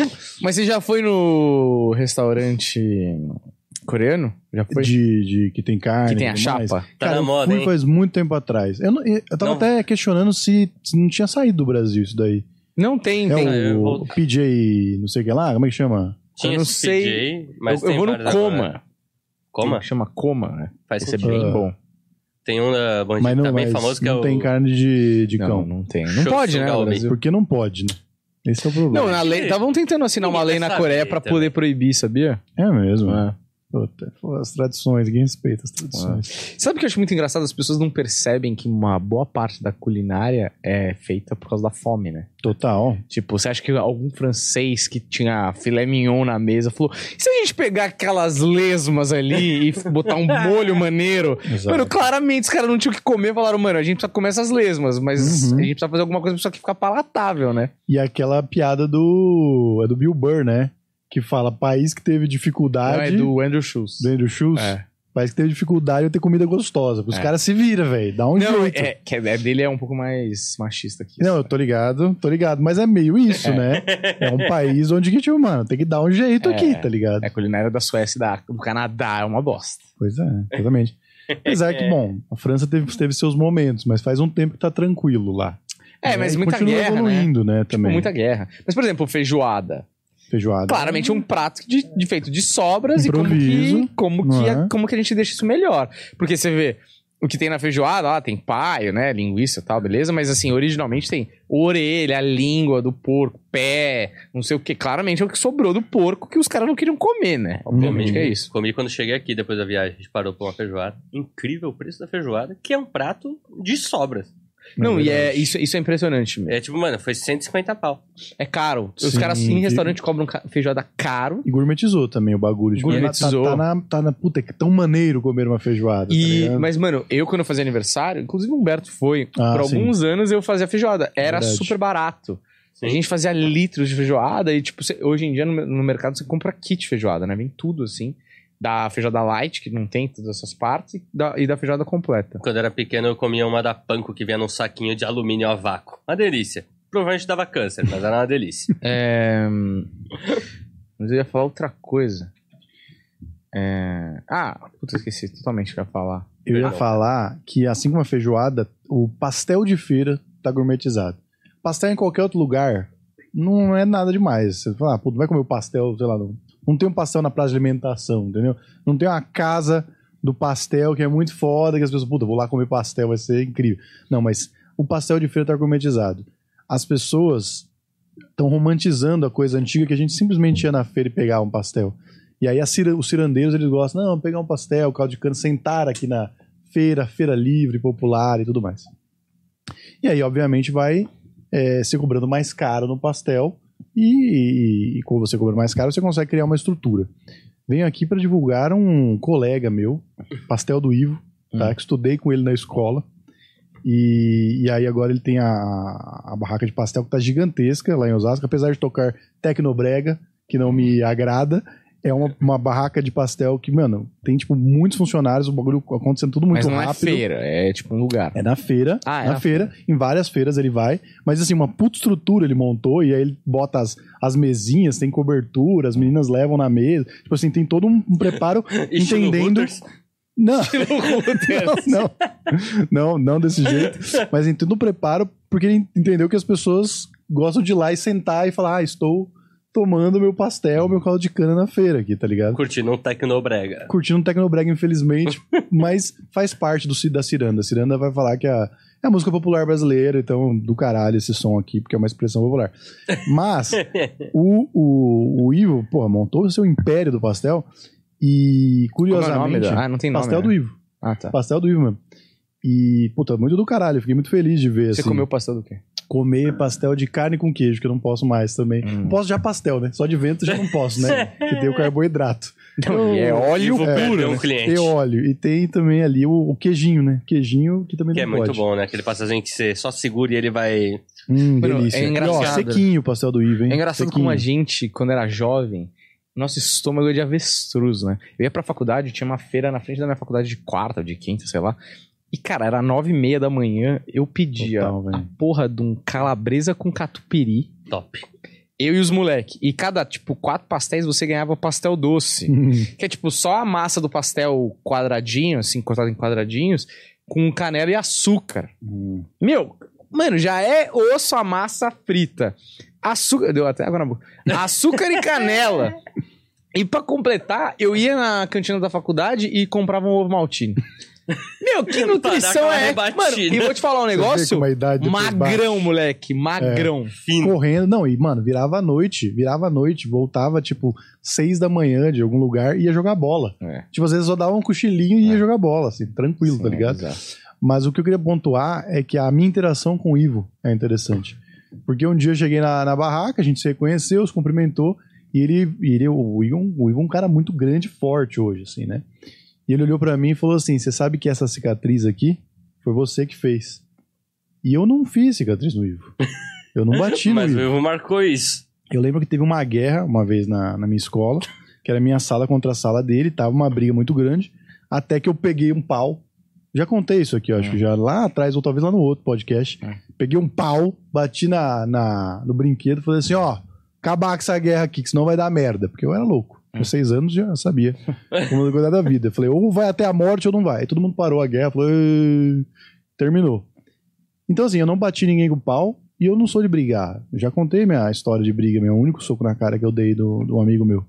Mas você já foi no restaurante coreano? Já foi? de, de que tem carne. que tem a tudo mais. chapa? Tá Cara, na eu moda, fui hein? faz muito tempo atrás. Eu, não- eu tava Não. até questionando se, se não tinha saído do Brasil isso daí. Não tem, É tem. eu o, vou- o PJ, não sei o que lá, como é que chama? Tinha Eu não esse sei. PJ, mas eu, eu tem vou no Coma. agora. Coma? Tem- Chama Coma, né? Faz Esse é bem bom. Tem um da Bom Mas não, tá bem mas famoso que é não o... tem carne de, de Não, cão. não tem. Não Show pode, né? Porque não pode, né? Esse é o problema. Não, na lei. Estavam tentando assinar uma lei na Coreia pra também. poder proibir, sabia? É mesmo. É. Puta, as tradições, ninguém respeita as tradições. Sabe o que eu acho muito engraçado? As pessoas não percebem que uma boa parte da culinária é feita por causa da fome, né? Total. Tipo, você acha que algum francês que tinha filé mignon na mesa falou: e se a gente pegar aquelas lesmas ali e botar um molho maneiro? Exato. Mano, claramente os caras não tinham o que comer. Falaram, mano, a gente precisa comer essas lesmas, mas Uhum. a gente precisa fazer alguma coisa pra isso aqui ficar palatável, né? E aquela piada do. É do Bill Burr, né? Que fala: país que teve Não, dificuldade. é do Andrew Schultz. do Andrew Schultz. É. País que teve dificuldade de ter comida gostosa. Os É. caras se viram, velho. Dá um Não, jeito. é, que é dele é um pouco mais machista aqui. Não, eu tô ligado, tô ligado. Mas é meio isso, É. né? É um país onde que, tipo, mano, tem que dar um jeito É. aqui, tá ligado? É, a culinária da Suécia e da, do Canadá é uma bosta. Pois é, exatamente. Apesar que, bom, a França teve, teve seus momentos, mas faz um tempo que tá tranquilo lá. É, mas muita continua guerra, né? evoluindo, né? Tipo, também. muita guerra. Mas, por exemplo, feijoada. Feijoada. Claramente um prato de, de feito de sobras e como Improviso, que, como, que, é? como que a gente deixa isso melhor. Porque você vê o que tem na feijoada, lá tem paio, né? Linguiça e tal, beleza? Mas assim, originalmente tem orelha, a língua do porco, pé, não sei o que. Claramente é o que sobrou do porco que os caras não queriam comer, né? Obviamente Uhum. que é isso. Comi quando cheguei aqui depois da viagem. A gente parou pra uma feijoada. Incrível o preço da feijoada, que é um prato de sobras. Não, e é, isso, isso é impressionante. meu. É tipo, mano, foi 150 pau. É caro. Os Sim, caras em restaurante cobram ca- feijoada caro. E gourmetizou também o bagulho. Tipo, Gourmetizou. Tá, tá, na, tá na puta, que tão maneiro comer uma feijoada. tá E, ligado? mas, mano, eu quando eu fazia aniversário, inclusive o Humberto foi, Ah, por sim. alguns anos eu fazia feijoada. Era Verdade. super barato. Sim. A gente fazia litros de feijoada e, tipo, você- hoje em dia no, no mercado você compra kit feijoada, né? Vem tudo assim. Da feijoada light, que não tem todas essas partes, e da, e da feijoada completa. Quando eu era pequeno, eu comia uma da Panko que vinha num saquinho de alumínio a vácuo. Uma delícia. Provavelmente dava câncer, mas era uma delícia. É... Mas eu ia falar outra coisa. É... Ah, puta, esqueci totalmente o que eu ia falar. Eu ia falar que, assim como a feijoada, o pastel de feira tá gourmetizado. Pastel em qualquer outro lugar não é nada demais. Você fala, ah, puta, vai comer o pastel, sei lá, não, não tem um pastel na praça de alimentação, entendeu? Não tem uma casa do pastel que é muito foda, que as pessoas, puta, vou lá comer pastel, vai ser incrível. Não, mas o pastel de feira tá gourmetizado. As pessoas estão romantizando a coisa antiga que a gente simplesmente ia na feira e pegava um pastel. E aí cira- os cirandeiros, eles gostam, não, pegar um pastel, caldo de cana, sentar aqui na feira, feira livre, popular e tudo mais. E aí, obviamente, vai é, se cobrando mais caro no pastel e, e, e quando você cobra mais caro, você consegue criar uma estrutura. Venho aqui para divulgar um colega meu, Pastel do Ivo, tá? Hum. que estudei com ele na escola. E, e aí agora ele tem a, a barraca de pastel que tá gigantesca lá em Osasco, apesar de tocar tecnobrega, que não me agrada, é uma, uma barraca de pastel que, mano, tem tipo muitos funcionários, o bagulho acontecendo tudo muito Mas não rápido. é feira, é tipo um lugar. É na feira, Ah, é na na feira, em várias feiras ele vai, mas assim, uma puta estrutura ele montou, e aí ele bota as, as mesinhas, tem cobertura, as meninas levam na mesa, tipo assim, tem todo um, preparo entendendo... Não, não, não, não, não desse jeito, mas em todo o preparo, porque ele entendeu que as pessoas gostam de ir lá e sentar e falar, ah, estou tomando meu pastel, meu caldo de cana na feira aqui, tá ligado? Curtindo um Tecnobrega. curtindo um Tecnobrega, infelizmente, mas faz parte do, da Ciranda. A Ciranda vai falar que a, é a música popular brasileira, então do caralho esse som aqui, porque é uma expressão popular. Mas o, o, o Ivo, pô, montou o seu império do pastel e, Como é o nome? curiosamente, da- Ah, não tem nome. pastel né? do Ivo. Ah, tá. Pastel do Ivo, mano. E, puta, muito do caralho. eu Fiquei muito feliz de ver, Você assim, comeu pastel do quê? Comer pastel de carne com queijo, que eu não posso mais também. Hum. Não posso já pastel, né? Só de vento já não posso, né? Porque tem o carboidrato. Não, e é óleo puro, perdeu né? um cliente. Tem óleo. E tem também ali o, o queijinho, né? Queijinho que também Que é não muito pode. bom, né? Aquele pastelzinho que você só segura e ele vai. Hum, Mano, delícia. é engraçado. E, ó, sequinho o pastel do Ivo, hein? É engraçado sequinho. como a gente, quando era jovem, Nosso estômago é de avestruz, né? Eu ia pra faculdade, tinha uma feira na frente da minha faculdade de quarta ou de quinta, sei lá. E, cara, era nove e meia da manhã, eu pedia Total, a porra de um calabresa com catupiry. Top. Eu e os moleque. E cada, tipo, quatro pastéis você ganhava pastel doce. Que é, tipo, só a massa do pastel quadradinho, assim, cortado em quadradinhos, com canela e açúcar. Hum. Meu, mano, já é osso a massa frita. Açúcar. Deu até água na boca. Açúcar e canela. E pra completar, eu ia na cantina da faculdade e comprava um ovo maltine. Meu, que nutrição é? Mano, e vou te falar um negócio. Magrão, moleque. Magrão. Fino. correndo. Não, e, mano, virava a noite, virava a noite, voltava, tipo, seis da manhã de algum lugar e ia jogar bola. É. Tipo, às vezes só dava um cochilinho e ia É. jogar bola, assim, tranquilo, tá Sim, ligado? exato. Mas o que eu queria pontuar é que a minha interação com o Ivo é interessante. Porque um dia eu cheguei na, na barraca, a gente se reconheceu, se cumprimentou, e ele, ele o, Ivo, o Ivo é um cara muito grande e forte hoje, assim, né? E ele olhou pra mim e falou assim: Você sabe que essa cicatriz aqui foi você que fez. E eu não fiz cicatriz no Ivo. Eu não bati no Mas o Ivo. Ivo marcou isso. Eu lembro que teve uma guerra uma vez na, na minha escola, que era minha sala contra a sala dele, tava uma briga muito grande, até que eu peguei um pau. Já contei isso aqui, eu acho É. que já lá atrás, ou talvez lá no outro podcast. É. Peguei um pau, bati na, na, no brinquedo e falei assim: ó, acabar com essa guerra aqui, que senão vai dar merda. Porque eu era louco. Com seis anos já sabia como cuidar da vida. Falei, ou vai até a morte ou não vai. Aí todo mundo parou a guerra, falou, terminou. Então, assim, eu não bati ninguém com pau e eu não sou de brigar. Eu já contei minha história de briga, meu único soco na cara que eu dei do, do amigo meu.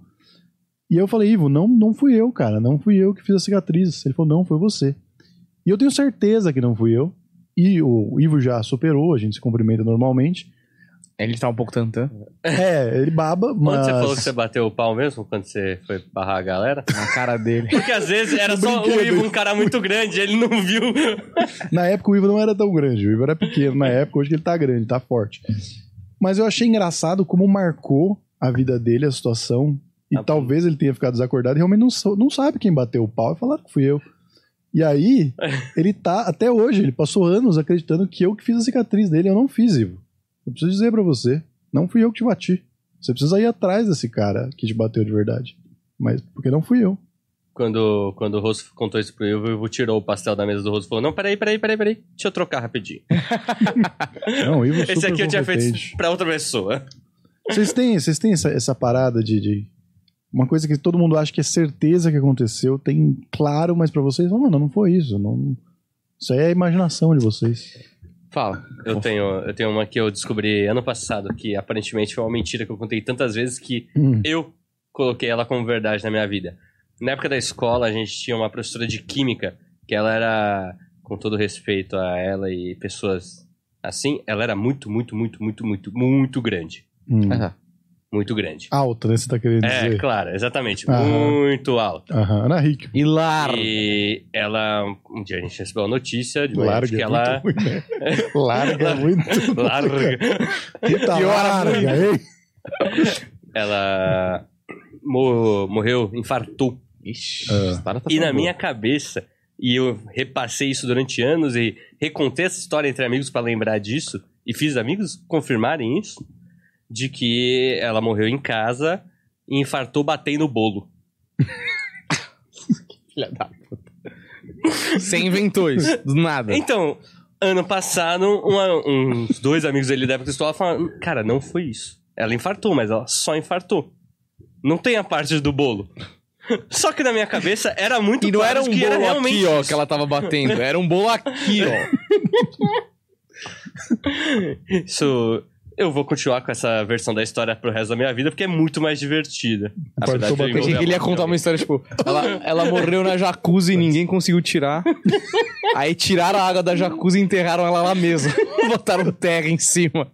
E eu falei, Ivo, não, não fui eu, cara, não fui eu que fiz a cicatriz. Ele falou, não, foi você. E eu tenho certeza que não fui eu. E o Ivo já superou, a gente se cumprimenta normalmente. Ele tá um pouco tantã. É, ele baba, mas... Onde você falou que você bateu o pau mesmo quando você foi barrar a galera? Na cara dele. Porque às vezes era só o. Ivo, um cara muito grande, ele não viu. Na época o Ivo não era tão grande, o Ivo era pequeno na época, hoje que ele tá grande, tá forte. Mas eu achei engraçado como marcou a vida dele, a situação, e Ah, talvez ele tenha ficado desacordado e realmente não, não sabe quem bateu o pau e falaram que fui eu. E aí, ele tá, até hoje, ele passou anos acreditando que eu que fiz a cicatriz dele, eu não fiz, Ivo. Eu preciso dizer pra você, não fui eu que te bati. Você precisa ir atrás desse cara que te bateu de verdade. Mas porque não fui eu. Quando, quando o Rosso contou isso pro Ivo, o Ivo tirou o pastel da mesa do Rosso e falou: Não, peraí, peraí, peraí, peraí. Deixa eu trocar rapidinho. Não, Ivo Esse aqui eu tinha feito pra outra pessoa. Vocês têm, vocês têm essa, essa parada de, de- Uma coisa que todo mundo acha que é certeza que aconteceu, tem claro, mas pra vocês, não, mano, não foi isso. Não... Isso aí é a imaginação de vocês. Fala. Eu tenho, eu tenho uma que eu descobri ano passado, que aparentemente foi uma mentira que eu contei tantas vezes que Hum. eu coloquei ela como verdade na minha vida. Na época da escola, a gente tinha uma professora de química, que ela era, com todo respeito a ela e pessoas assim, ela era muito, muito, muito, muito, muito, muito grande. Hum. Ah, Muito grande. Alta, né? Você tá querendo É, dizer. claro, exatamente. Aham. Muito alta. Aham, Ana Hick. Hilar. E ela, um dia a gente recebeu a notícia de Larga que é ela. muito ruim, né? Larga é muito. Larga. Puta Que larga, hein? Ela mo- morreu, infartou. Ixi, Ah. tá E na tão minha cabeça, e eu repassei isso durante anos e recontei essa história entre amigos pra lembrar disso, e fiz amigos confirmarem isso, de que ela morreu em casa e infartou batendo o bolo. Filha da puta. Você inventou isso, do nada. Então, ano passado, uma- uns dois amigos dele da época escola falaram: Cara, não foi isso. Ela infartou, mas ela só infartou. Não tem a parte do bolo. Só que na minha cabeça era muito E não claro era um que era bolo realmente aqui, ó, isso. que ela tava batendo. Era um bolo aqui, ó. Isso. Eu vou continuar com essa versão da história pro resto da minha vida, porque é muito mais divertida. Partou Apesar de eu envolver que ele ia a contar uma história, tipo, ela, ela morreu na jacuzzi e ninguém conseguiu tirar. Aí tiraram a água da jacuzzi e enterraram ela lá mesmo. Botaram terra em cima.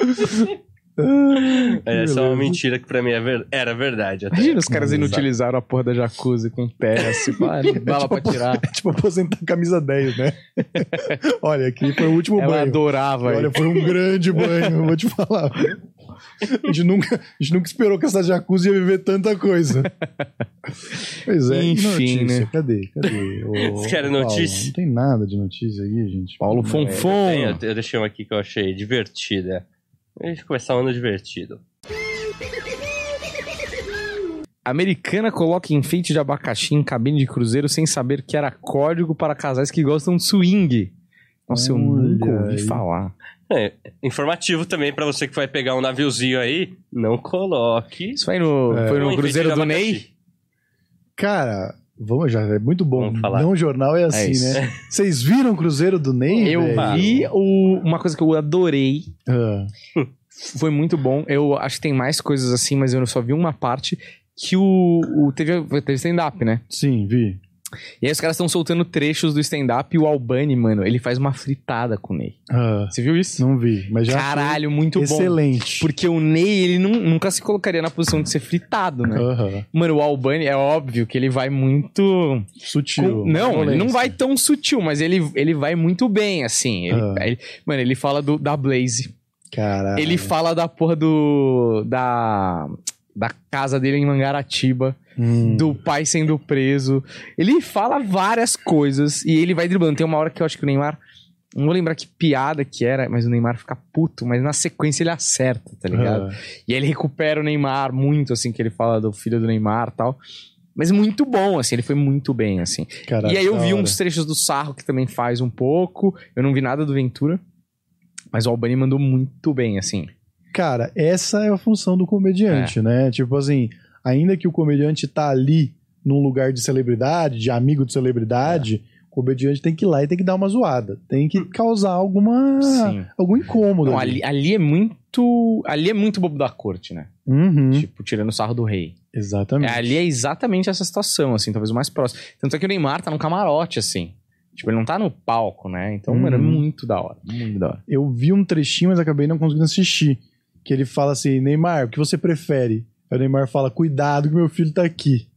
alguém. Essa é uma mentira que pra mim é ver- era verdade. Até. Imagina, os caras Exato. inutilizaram a porra da jacuzzi com terra, assim, não dava pra tirar. É tipo aposentar a camisa 10, né? Olha, aqui foi o último Ela banho. adorava. Olha, foi um grande banho, eu vou te falar. A gente, nunca, a gente nunca esperou que essa jacuzzi ia viver tanta coisa. Pois é, Enfim, notícia? né? Cadê? Cadê? Ô, Vocês querem Paulo, notícia? Não tem nada de notícia aí, gente. Paulo Não, Fonfon. Tem, eu, eu deixei uma aqui que eu achei divertida. Deixa eu começar um ano divertido. Americana coloca enfeite de abacaxi em cabine de cruzeiro sem saber que era código para casais que gostam de swing. Nossa, eu nunca Olha ouvi aí. falar. É, informativo também pra você que vai pegar um naviozinho aí, não coloque. Isso foi no, É. foi no um enfeite cruzeiro do. Ney? Cara, vamos já, é muito bom. Vamos falar. Não jornal é assim, isso. né? Vocês viram o Cruzeiro do Ney? Eu velho? vi o- uma coisa que eu adorei. Ah, Foi muito bom. Eu acho que tem mais coisas assim, mas eu só vi uma parte que o, o teve, teve stand-up, né? sim, vi. E aí os caras estão soltando trechos do stand-up e o Albani, mano, ele faz uma fritada com o Ney. Ah, Você viu isso? não vi, mas já Caralho, muito foi bom. excelente. Porque o Ney, ele nun- nunca se colocaria na posição de ser fritado, né? Aham. Mano, o Albani, é óbvio que ele vai muito. Sutil. com- Não, ele não vai tão sutil, mas ele, ele vai muito bem, assim. Ele, Ah. ele- mano, ele fala do, da Blaze. Caralho. Ele fala da porra do. Da. Da casa dele em Mangaratiba, Hum. do pai sendo preso. Ele fala várias coisas e ele vai driblando. Tem uma hora que eu acho que o Neymar. Não vou lembrar que piada que era, mas o Neymar fica puto, mas na sequência ele acerta, tá ligado? Ah, E aí ele recupera o Neymar muito, assim, que ele fala do filho do Neymar e tal. Mas muito bom, assim, ele foi muito bem, assim. caralho, e aí eu vi uns trechos do Sarro que também faz um pouco. Eu não vi nada do Ventura. Mas o Albani mandou muito bem, assim. Cara, essa é a função do comediante, né? Tipo assim, ainda que o comediante tá ali num lugar de celebridade, de amigo de celebridade, o comediante tem que ir lá e tem que dar uma zoada. Tem que causar alguma. Sim. algum incômodo. Não, ali. ali, é muito. Ali é muito bobo da corte, né? Uhum, Tipo, tirando o sarro do rei. Exatamente. É, ali é exatamente essa situação, assim, talvez o mais próximo. Tanto é que o Neymar tá num camarote, assim. Tipo, ele não tá no palco, né? Então, Uhum. mano, é muito da hora. Muito da hora. Eu vi um trechinho, mas acabei não conseguindo assistir. Que ele fala assim: Neymar, o que você prefere? Aí o Neymar fala: Cuidado que meu filho tá aqui.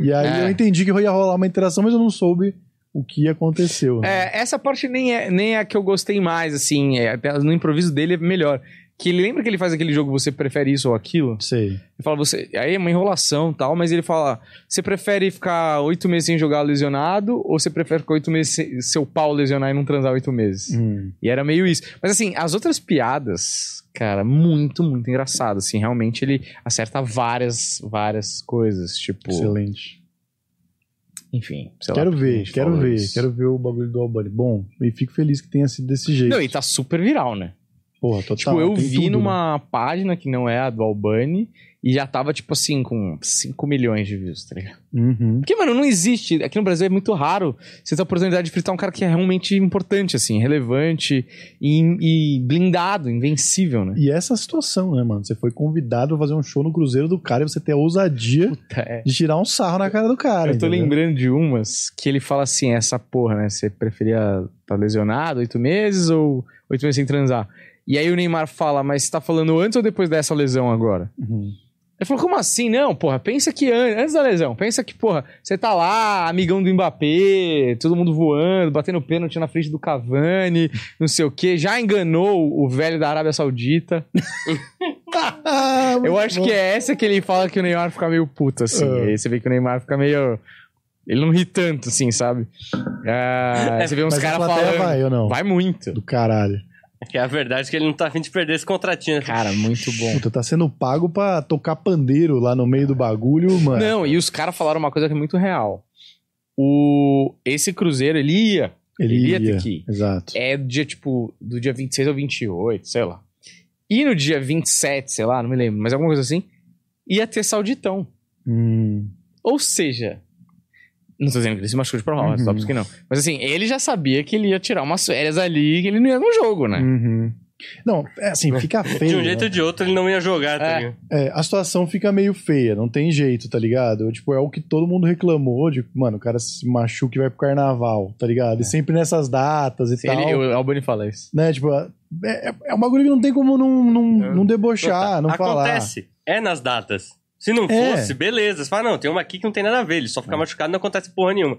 E aí É. eu entendi que ia rolar uma interação, mas eu não soube o que aconteceu. né? É, essa parte nem é, nem é a que eu gostei mais, assim. É, até no improviso dele é melhor. Que ele lembra que ele faz aquele jogo Você Prefere Isso ou Aquilo? Sei. Ele fala, você. Aí é uma enrolação e tal, mas ele fala: você prefere ficar oito meses sem jogar lesionado ou você prefere ficar oito meses sem seu pau lesionar e não transar oito meses? Hum. E era meio isso. Mas assim, as outras piadas, cara, muito, muito engraçado. Assim, realmente ele acerta várias, várias coisas. Tipo, Excelente. enfim. lá Quero a ver, quero ver, isso. quero ver o bagulho do Albani. Bom, e fico feliz que tenha sido desse jeito. Não, e tá super viral, né? Porra, total. tipo, eu tem vi tudo, né? numa página que não é a do Albani e já tava, tipo assim, com 5 milhões de views, tá ligado? Uhum. Porque, mano, não existe. Aqui no Brasil é muito raro você ter a oportunidade de fritar um cara que é realmente importante, assim, relevante e, e blindado, invencível, né? E essa situação, né, mano? Você foi convidado pra fazer um show no Cruzeiro do cara e você ter a ousadia Puta, é. de tirar um sarro na cara do cara. Eu tô entendeu? lembrando de umas que ele fala assim, essa porra, né? Você preferia estar lesionado oito meses ou oito meses sem transar? E aí o Neymar fala, mas você tá falando antes ou depois dessa lesão agora? Uhum. Ele falou, como assim? Não, porra, pensa que an- antes da lesão, pensa que, porra, você tá lá, amigão do Mbappé, todo mundo voando, batendo pênalti na frente do Cavani, não sei o quê, já enganou o velho da Arábia Saudita. Eu acho que é essa que ele fala que o Neymar fica meio puto, assim. É. Aí você vê que o Neymar fica meio. Ele não ri tanto, assim, sabe? Ah, você vê uns caras falando. vai ou não? Vai muito. Do caralho. Que é a verdade que ele não tá afim de perder esse contratinho. Cara, muito bom. Puta, tá sendo pago pra tocar pandeiro lá no meio do bagulho, mano. Não, e os caras falaram uma coisa que é muito real. O... Esse cruzeiro, ele ia. Ele ia ter que ir. Exato. É do dia, tipo, do dia 26 ao 28, sei lá. E no dia 27, sei lá, não me lembro, mas alguma coisa assim, ia ter sauditão. Hum, Ou seja, não tô dizendo que ele se machucou de prova, Uhum. só que não. Mas assim, ele já sabia que ele ia tirar umas férias ali, que ele não ia no jogo, né? uhum. Não, é assim, fica feio. De um jeito né? ou de outro ele não ia jogar, tá É. ligado? É, a situação fica meio feia, não tem jeito, tá ligado? Tipo, é o que todo mundo reclamou de, mano, o cara se machuca e vai pro carnaval, tá ligado? E sempre nessas datas e Sim, tal. ele, o Albani fala isso. Né, tipo, é, é, é um bagulho que não tem como não, não, não debochar, não falar. Acontece. É nas datas. Se não É. fosse, beleza. Você fala, não, tem uma aqui que não tem nada a ver. Ele só fica machucado não acontece porra nenhuma.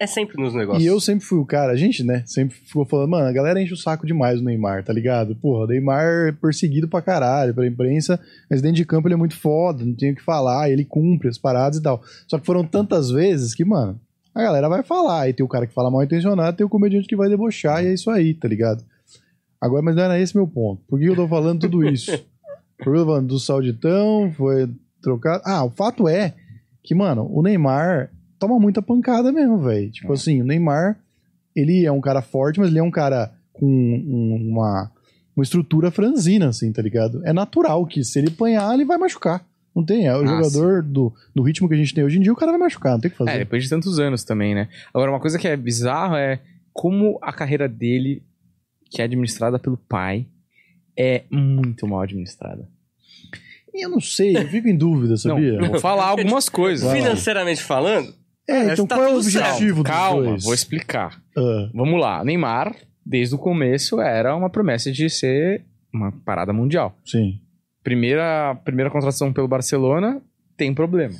É sempre nos negócios. E eu sempre fui o cara, a gente, né, sempre ficou falando, mano, a galera enche o saco demais o Neymar, tá ligado? Porra, o Neymar é perseguido pra caralho pela imprensa, mas dentro de campo ele é muito foda, não tem o que falar, ele cumpre as paradas e tal. Só que foram tantas vezes que, mano, a galera vai falar, aí tem o cara que fala mal intencionado, tem o comediante que vai debochar, e é isso aí, tá ligado? Agora, mas não era esse meu ponto. Por que eu tô falando tudo isso? Por que eu tô falando do Sauditão, foi trocado. Ah, o fato é que, mano, o Neymar toma muita pancada mesmo, velho. Tipo É. assim, o Neymar, ele é um cara forte, mas ele é um cara com um- uma, uma estrutura franzina, assim, tá ligado? É natural que se ele apanhar, ele vai machucar. Não tem, é o Ah, jogador do, do ritmo que a gente tem hoje em dia, o cara vai machucar, não tem o que fazer. É, depois de tantos anos também, né? Agora, uma coisa que é bizarro é como a carreira dele, que é administrada pelo pai, é muito mal administrada. Eu não sei, eu fico em dúvida, sabia? Não, vou falar algumas coisas. Financeiramente falando, É, então tá qual é o objetivo dos Calma, dois? vou explicar. Ah, Vamos lá. Neymar, desde o começo, era uma promessa de ser uma parada mundial. sim. Primeira, primeira contratação pelo Barcelona, tem problema.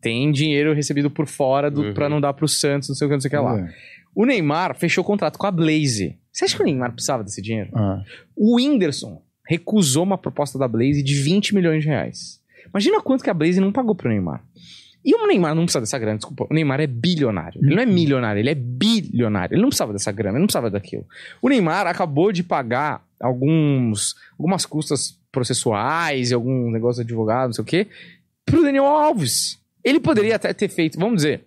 Tem dinheiro recebido por fora do, Uhum. pra não dar pro Santos, não sei o que, não sei o que lá. É. O Neymar fechou contrato com a Blaze. Você acha que o Neymar precisava desse dinheiro? Ah, O Whindersson recusou uma proposta da Blaze de 20 milhões de reais. Imagina quanto que a Blaze não pagou pro Neymar. E o Neymar não precisa dessa grana, desculpa. O Neymar é bilionário. Ele não é milionário, ele é bilionário. Ele não precisava dessa grana, ele não precisava daquilo. O Neymar acabou de pagar alguns, algumas custas processuais e algum negócio de advogado, não sei o quê, pro Daniel Alves. Ele poderia até ter feito, vamos dizer,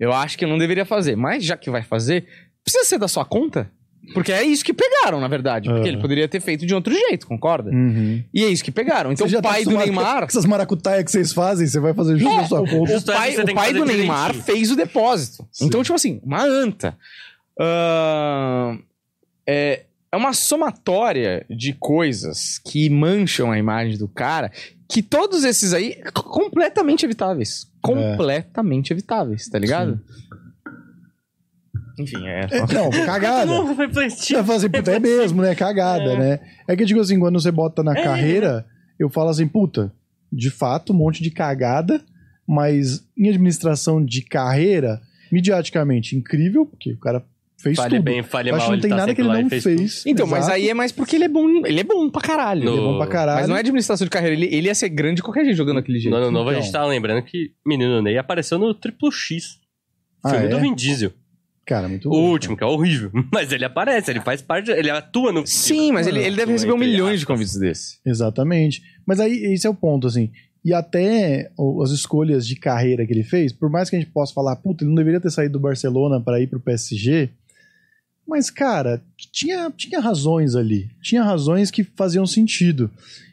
eu acho que não deveria fazer, mas já que vai fazer, precisa ser da sua conta? Porque é isso que pegaram, na verdade. Porque Aham. ele poderia ter feito de outro jeito, concorda? uhum. E é isso que pegaram. Então o tá pai do acostumado Neymar. Com essas maracutaias que vocês fazem, você vai fazer justo É, na sua conta. O pai, o pai do Neymar direitinho. fez o depósito. Sim. Então, tipo assim, uma anta. Ahn, é, é uma somatória de coisas que mancham a imagem do cara, que todos esses aí, completamente evitáveis. Completamente evitáveis, tá ligado? Enfim, é. É, não, cagada. não foi plantio. vai fazer, puta, é mesmo, né? Cagada, né? É que, digo assim, quando você bota na É. carreira, eu falo assim, puta, de fato, um monte de cagada, mas em administração de carreira, midiaticamente incrível, porque o cara fez Fale tudo. bem, fale Eu acho mal, que não ele tem tá nada que ele não fez fez. Então, mas exato. aí é mais porque ele é bom. Ele é bom pra caralho. No- Ele é bom pra caralho. Mas não é administração de carreira. Ele, ele ia ser grande de qualquer jeito jogando daquele jeito. No ano novo a Então. gente tava lembrando que Menino Ney apareceu no Triplo X. Ah, Filme é? do Vin Diesel. Cara, muito O último, que é horrível. Mas ele aparece, ele faz parte, ele atua no Sim, mas ele, ele deve receber um milhões de convites desse. Exatamente. Mas aí, esse é o ponto, assim. E até as escolhas de carreira que ele fez, por mais que a gente possa falar, puta, ele não deveria ter saído do Barcelona para ir pro PSG. Mas, cara, tinha, tinha razões ali. Tinha razões que faziam sentido.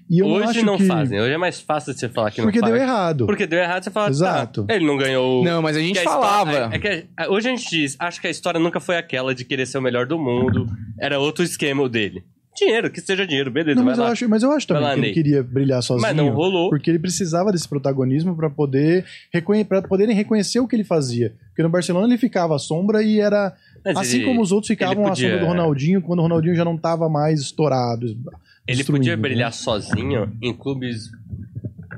E eu Hoje acho não que... fazem. Hoje é mais fácil de você falar que Porque não deu faz. errado. Porque deu errado, você fala, Exato. tá, ele não ganhou... Não, mas a gente que a falava. história- é que a- hoje a gente diz, acho que a história nunca foi aquela de querer ser o melhor do mundo. Era outro esquema o dele. Dinheiro, que seja dinheiro, beleza, Não, vai mas, eu lá. acho, mas eu acho também lá, que ele Ney. queria brilhar sozinho. Mas não rolou. Porque ele precisava desse protagonismo para poder reconhe para poderem reconhecer o que ele fazia. Porque no Barcelona ele ficava à sombra e era Mas assim ele- como os outros ficavam ele à sombra podia- do Ronaldinho quando o Ronaldinho já não estava mais estourado. Ele podia né? brilhar sozinho em clubes.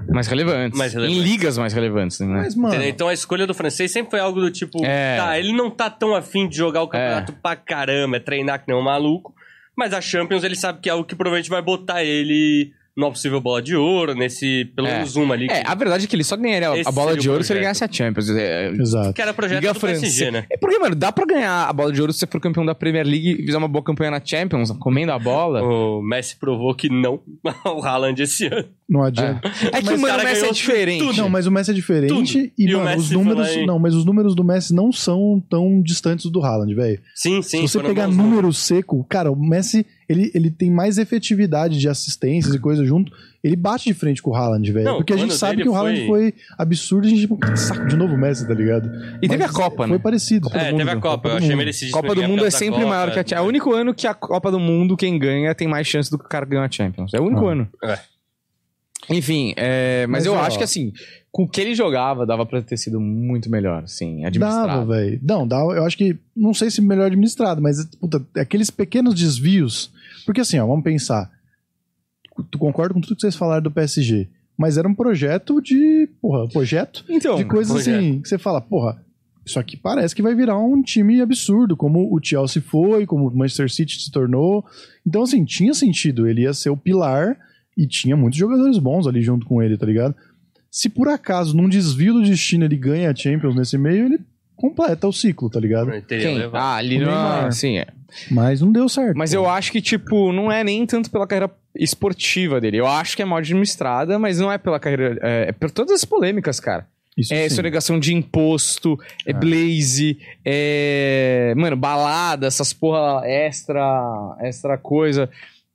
Mais relevantes. Mais relevantes. Em ligas mais relevantes, né? Mas, mano, entendeu? Então a escolha do francês sempre foi algo do tipo: É. tá, ele não tá tão afim de jogar o campeonato pra caramba, é treinar que nem um maluco. Mas a Champions ele sabe que é algo que provavelmente vai botar ele numa possível bola de ouro, nesse. Pelo É. menos uma ali. É, que, a verdade é que ele só ganharia a- Esse a bola de ouro se ele projeto. ganhasse a Champions. É, exato. que era projeto Liga do PSG, francesa. né? É porque, mano, dá pra ganhar a bola de ouro se você for campeão da Premier League e fizer uma boa campanha na Champions, comendo a bola. O Messi provou que não o Haaland esse ano. Não adianta. É que, Mas o mano, cara o Messi é diferente. tudo. Não, mas o Messi é diferente Tudo. e, E mano, Messi os números, lá e- não, mas os números do Messi não são tão distantes do Haaland, velho. Sim, sim. Se você pegar número seco, cara, o Messi, ele, ele tem mais efetividade de assistências e coisa junto. Ele bate de frente com o Haaland, velho. Porque a gente sabe que o Haaland foi- foi absurdo. A gente, tipo, que saco de novo o Messi, tá ligado? E teve Mas a Copa, né? Foi parecido. É, teve a Copa, eu do achei merecido. Copa do Mundo é sempre maior que a Champions. É o único ano que a Copa do Mundo, quem ganha, tem mais chance do que o cara ganhar a Champions. É o único Ah. ano. É. Enfim, é, mas, Mas, eu ó, acho que assim, com o que ele jogava, dava pra ter sido muito melhor, assim, Dava, administrado. velho. Não, dá, eu acho que, não sei se melhor administrado, mas puta, aqueles pequenos desvios. Porque assim, ó, vamos pensar. Tu concorda com tudo que vocês falaram do PSG, mas era um projeto de. Porra, projeto Então, de coisas projeto. assim, que você fala, porra, isso aqui parece que vai virar um time absurdo, como o Chelsea foi, como o Manchester City se tornou. Então, assim, tinha sentido, ele ia ser o pilar e tinha muitos jogadores bons ali junto com ele, tá ligado? Se por acaso, num desvio do destino, ele ganha a Champions nesse meio, ele completa o ciclo, tá ligado? quem? Ah, ali O não. Sim, é. Mas não deu certo. Mas eu acho que, tipo, não é nem tanto pela carreira esportiva dele. Eu acho que é mal administrada, mas não é pela carreira. É, é por todas as polêmicas, cara. Isso É sim. sonegação de imposto, é Ah. blaze, é. Mano, balada, essas porra extra. extra coisa.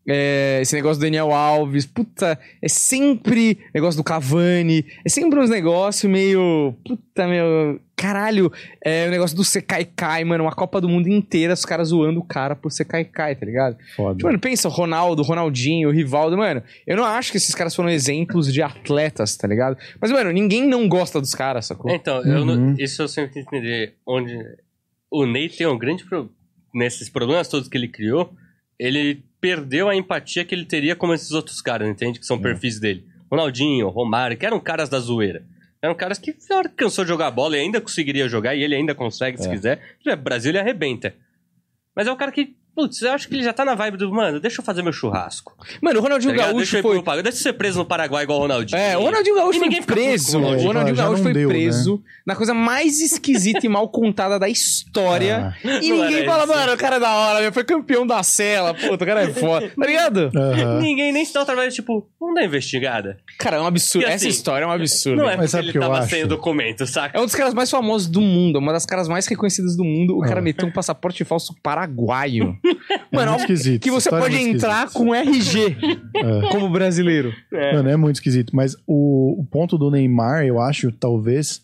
É, esse negócio do Daniel Alves, puta, é sempre negócio do Cavani, é sempre uns negócios meio. Puta, meu. Caralho, é o negócio do Secai Kai, mano, uma Copa do Mundo inteira, os caras zoando o cara por Secai Kai, tá ligado? Foda. Mano, pensa, Ronaldo, Ronaldinho, o Rivaldo, mano. Eu não acho que esses caras foram exemplos de atletas, tá ligado? Mas, mano, ninguém não gosta dos caras, sacou? Então, eu não- Uhum. isso eu sempre quis entender. Onde o Ney tem um grande problema. Nesses problemas todos que ele criou, ele perdeu a empatia que ele teria com esses outros caras, entende? Que são perfis dele. Ronaldinho, Romário, que eram caras da zoeira. Eram caras que cansou de jogar bola e ainda conseguiria jogar, e ele ainda consegue se É. quiser. Brasil ele arrebenta. Mas é um cara que, putz, eu acho que ele já tá na vibe do, mano, deixa eu fazer meu churrasco. Mano, o Tá Ronaldinho deixa Gaúcho ir foi. pro. Deixa eu ser preso no Paraguai igual o Ronaldinho. É, o Ronaldinho Gaúcho E foi ninguém puto preso. o Ronaldinho. Já Gaúcho foi deu, né? preso na coisa mais esquisita e mal contada da história. Ah, E Não ninguém era fala, isso. mano, o cara é da hora, foi campeão da cela, puta, o cara é foda. Tá ligado? Ninguém nem se dá o trabalho, tipo, vamos dar investigada. Cara, é um absurdo. E Essa assim, história é um absurdo. Não é Mas porque ele que eu tava acho? sem documento, saca? É um dos caras mais famosos do mundo, uma das caras mais reconhecidas do mundo. O cara Ah. meteu um passaporte falso paraguaio. É Mano, muito esquisito. que você história pode é entrar com RG É. como brasileiro. É. Mano, é muito esquisito. Mas o, o ponto do Neymar, eu acho, talvez.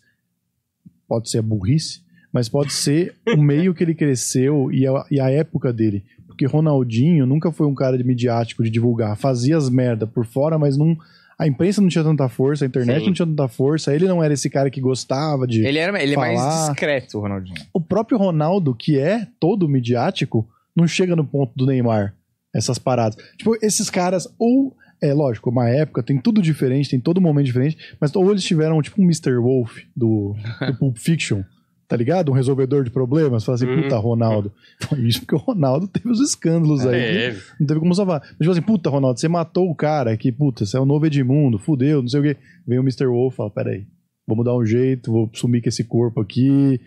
Pode ser a burrice, mas pode ser o meio que ele cresceu e a, e a época dele. Porque Ronaldinho nunca foi um cara de midiático de divulgar. Fazia as merda por fora, mas não. A imprensa não tinha tanta força, a internet Sim. não tinha tanta força. Ele não era esse cara que gostava de. Ele, era, ele é mais Falar. discreto, o Ronaldinho. O próprio Ronaldo, que é todo midiático, não chega no ponto do Neymar. Essas paradas. Tipo, esses caras, ou. É lógico, uma época, tem tudo diferente, tem todo momento diferente, mas ou eles tiveram tipo um Mr. Wolf do, do Pulp Fiction, tá ligado? Um resolvedor de problemas. Fala assim, Uhum. puta, Ronaldo. Foi isso porque o Ronaldo teve os escândalos aí. É, Não teve como salvar. Mas tipo assim, puta, Ronaldo, você matou o cara que, puta, você é o novo Edmundo, fudeu, não sei o quê. Vem o Mr. Wolf e fala, peraí, vamos dar um jeito, vou sumir com esse corpo aqui.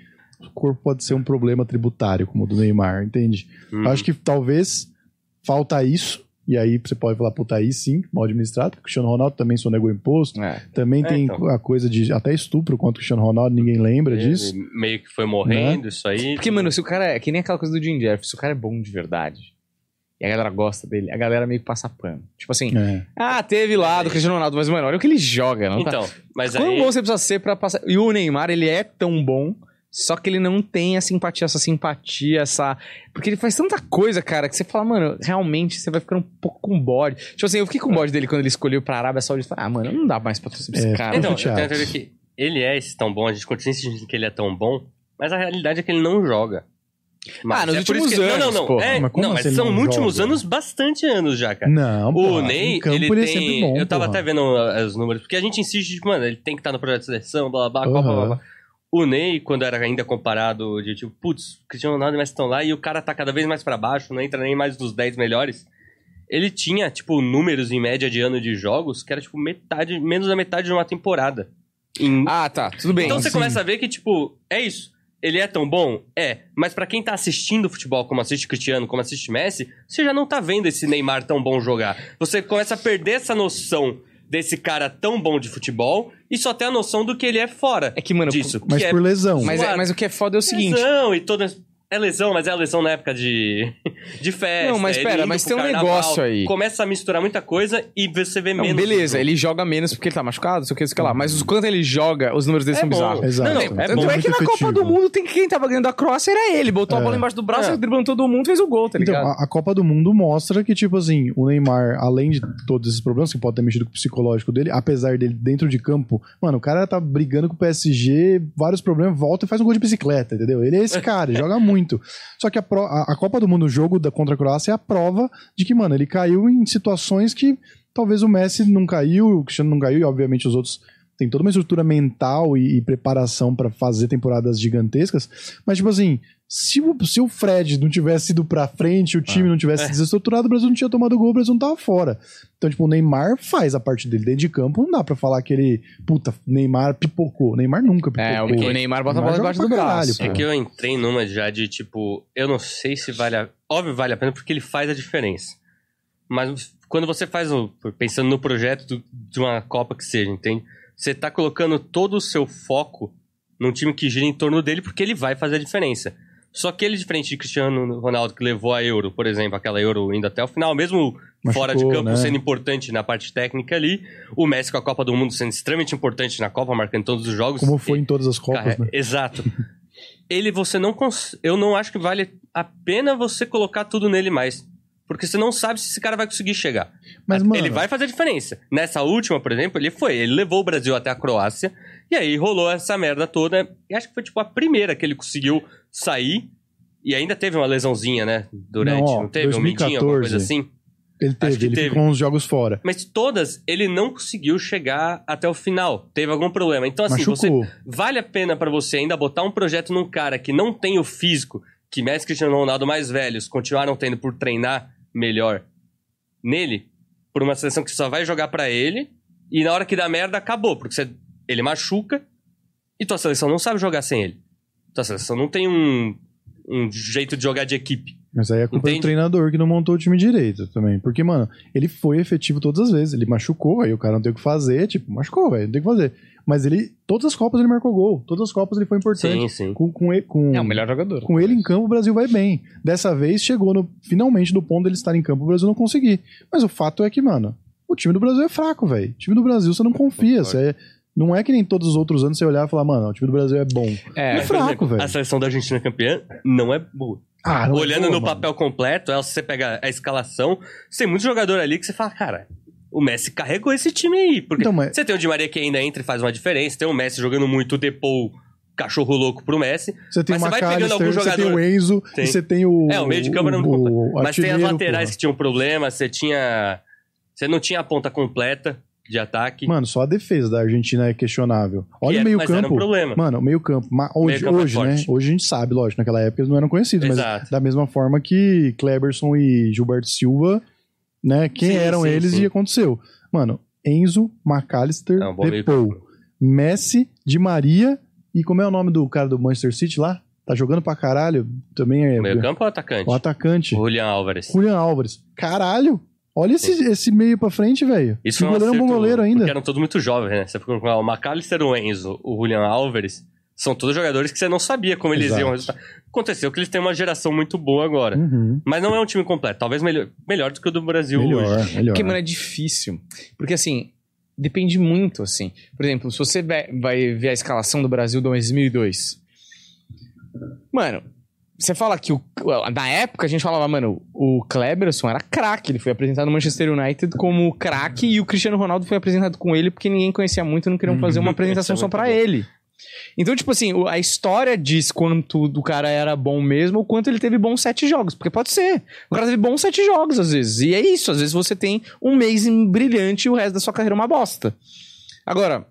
O corpo pode ser um problema tributário, como o do Neymar, entende? Hum. Eu Acho que talvez falta isso, e aí você pode falar, puta, aí sim, mal administrado, porque o Cristiano Ronaldo também sonegou imposto, É. também É, tem então. a coisa de até estupro contra o Cristiano Ronaldo, ninguém lembra Ele disso. Meio que foi morrendo, isso aí. Porque, mano, se o cara é. Que nem aquela coisa do Jim Jeff, se o cara é bom de verdade. E a galera gosta dele, a galera meio que passa pano. Tipo assim, É. ah, teve lá do Cristiano Ronaldo, mas, mano, olha o que ele joga, não tá? Então, mas Quão aí. bom você precisa ser pra passar. E o Neymar, ele é tão bom, só que ele não tem a simpatia, essa simpatia, essa. Porque ele faz tanta coisa, cara, que você fala, mano, realmente você vai ficando um pouco com bode. Tipo assim, eu fiquei com bode dele quando ele escolheu pra Arábia Saudita. Falei, ah, mano, não dá mais pra torcer pra esse É, cara. Então, eu a teoria que ele é esse tão bom, a gente continua insistindo que ele é tão bom, mas a realidade é que ele não joga. Ah, nos é por isso últimos que- Não, anos, não, não. porra. É, Mas não, assim mas ele são não últimos joga? anos, bastante anos já, cara. Não, O porra, Ney, em campo ele, ele, tem. é sempre bom. eu tava porra. até vendo uh, os números, porque a gente insiste, tipo, mano, ele tem que estar no projeto de seleção, blá blá blá, blá, blá, blá, blá. O Ney, quando era ainda comparado de tipo, putz, Cristiano Ronaldo e Messi estão lá e o cara tá cada vez mais pra baixo, não entra nem mais nos 10 melhores. Ele tinha, tipo, números em média de ano de jogos que era, tipo, metade, menos da metade de uma temporada. Em- Ah, tá, tudo bem. então você começa a ver que, tipo, é isso. Ele é tão bom? É. Mas pra quem tá assistindo futebol, como assiste Cristiano, como assiste Messi, você já não tá vendo esse Neymar tão bom jogar. Você começa a perder essa noção desse cara tão bom de futebol e só tem a noção do que ele é fora É que, mano, disso. Mas que é por lesão. Mas, é- mas o que é foda é o seguinte. lesão e toda... É lesão, mas é a lesão na época de, de festa. Não, mas ele pera, mas tem um carnaval. negócio aí. Começa a misturar muita coisa e você vê Não, menos. beleza, ele joga menos porque ele tá machucado, sei o que, sei o que lá. Mas o quanto ele joga, os números dele É são bom. bizarros. Exato. Não, não, Tanto é é, bom. que na Copa do Mundo tem quem tava ganhando a Croácia era ele. Botou a É. bola embaixo do braço, É. ele driblando todo mundo fez o gol, tá Então, ligado? a, a Copa do Mundo mostra que, tipo assim, o Neymar, além de todos esses problemas que pode ter mexido com o psicológico dele, apesar dele dentro de campo, mano, o cara tá brigando com o PSG, vários problemas, volta e faz um gol de bicicleta, entendeu? Ele é esse cara, ele joga muito. Só que a, pro- a- a Copa do Mundo, o jogo da, contra a Croácia, é a prova de que, mano, ele caiu em situações que talvez o Messi não caiu, o Cristiano não caiu, e obviamente os outros têm toda uma estrutura mental e, e preparação pra fazer temporadas gigantescas. Mas, tipo assim, se o, se o Fred não tivesse ido pra frente, o time não tivesse desestruturado, o Brasil não tinha tomado gol, o Brasil não tava fora. Então, tipo, o Neymar faz a parte dele dentro de campo, não dá pra falar que ele, puta, Neymar pipocou. Neymar nunca pipocou. É, o, o Neymar bota a bola debaixo do caralho, braço. pô. É que eu entrei numa já de tipo, eu não sei se vale a. Óbvio, vale a pena porque ele faz a diferença. Mas quando você faz o. Pensando no projeto do- de uma Copa que seja, entende? Você tá colocando todo o seu foco num time que gira em torno dele, porque ele vai fazer a diferença. Só que ele, diferente de Cristiano Ronaldo, que levou a Euro, por exemplo, aquela Euro indo até o final, mesmo Machucou, fora de campo, né? sendo importante na parte técnica ali, o Messi com a Copa do Mundo sendo extremamente importante na Copa, marcando todos os jogos. Como foi em todas as Copas, Carre- né? Exato. Ele, você não cons... Eu não acho que vale a pena você colocar tudo nele mais. Porque você não sabe se esse cara vai conseguir chegar. Mas, mano, Ele vai fazer diferença. Nessa última, por exemplo, ele foi. Ele levou o Brasil até a Croácia. E aí rolou essa merda toda. E acho que foi tipo a primeira que ele conseguiu sair. E ainda teve uma lesãozinha, né? Durante. Não, Não, ó, teve? Um midinho, alguma coisa 2014. assim. ele teve, acho que ele teve. ficou uns jogos fora. Mas todas, ele não conseguiu chegar até o final. Teve algum problema. Então, assim, você vale a pena pra você ainda botar um projeto num cara que não tem o físico que Messi e Cristiano Ronaldo mais velhos continuaram tendo por treinar melhor nele, por uma seleção que só vai jogar pra ele e na hora que dá merda acabou, porque você, ele machuca e tua seleção não sabe jogar sem ele. Tua seleção não tem um, um jeito de jogar de equipe. Mas aí é culpa Entende? do treinador que não montou o time direito também. Porque, mano, ele foi efetivo todas as vezes. Ele machucou, aí o cara não tem o que fazer. Tipo, machucou, velho, não tem o que fazer. Mas ele, todas as Copas ele marcou gol. Todas as Copas ele foi importante. Sim, sim. Com, com, ele- com, É o melhor jogador. com ele em campo, o Brasil vai bem. Dessa vez chegou no, finalmente no ponto dele estar em campo, o Brasil não conseguir. Mas o fato é que, mano, o time do Brasil é fraco, velho. O time do Brasil você não confia. Você é- não é que nem todos os outros anos você olhar e falar, mano, o time do Brasil é bom. É, É fraco, velho. A seleção da Argentina campeã não é boa. Ah, não é Olhando boa, no mano. papel completo, se você pega a escalação, tem muito jogador ali que você fala, cara, o Messi carregou esse time aí. Porque Então, mas- você tem o Di Maria que ainda entra e faz uma diferença, tem o Messi jogando muito, o Depou, cachorro louco pro Messi. Você tem Mas o você vai pegando McAllister, algum você tem jogador- o Enzo, Tem. você tem o. É, o meio de campo era o. Mas tem as laterais porra. que tinham problema, você tinha. Você não tinha a ponta completa de ataque. Mano, só a defesa da Argentina é questionável. Olha o era- meio mas era um. Mano, o meio campo. ma- Hoje, Meio-campo é hoje né? forte. Hoje a gente sabe, lógico. Naquela época eles não eram conhecidos, mas Exato. da mesma forma que Kleberson e Gilberto Silva, né? Quem Sim, eram sim, eles sim. e aconteceu. Mano, Enzo, McAllister, É um bom meio Depou. Messi, Di Maria e como é o nome do cara do Manchester City lá? Tá jogando pra caralho. Também é Meio campo ou atacante? o atacante. O Julian Álvares. Julian Álvares. Caralho! Olha esse, esse meio pra frente, velho. Isso foi um goleiro é um bom goleiro ainda. Porque eram todos muito jovens, né? Você ficou com o McAllister, o Enzo, o Julian Álvares. São todos jogadores que você não sabia como eles Exato. iam resultar. Aconteceu que eles têm uma geração muito boa agora. Uhum. Mas não é um time completo. Talvez melhor, melhor do que o do Brasil hoje. Melhor, melhor. Porque, mano, é difícil. Porque, assim, depende muito, assim. Por exemplo, se você vai ver a escalação do Brasil do 2002. Mano, você fala que o, na época a gente falava, mano, o Kleberson era craque. Ele foi apresentado no Manchester United como craque e o Cristiano Ronaldo foi apresentado com ele porque ninguém conhecia muito e não queriam fazer uma Uhum. apresentação Isso é só bom. ele. Então, tipo assim, o- a história diz quanto do cara era bom mesmo ou quanto ele teve bons sete jogos. Porque pode ser. O cara teve bons sete jogos, às vezes. E é isso. Às vezes você tem um mês em- brilhante e o resto da sua carreira é uma bosta. Agora,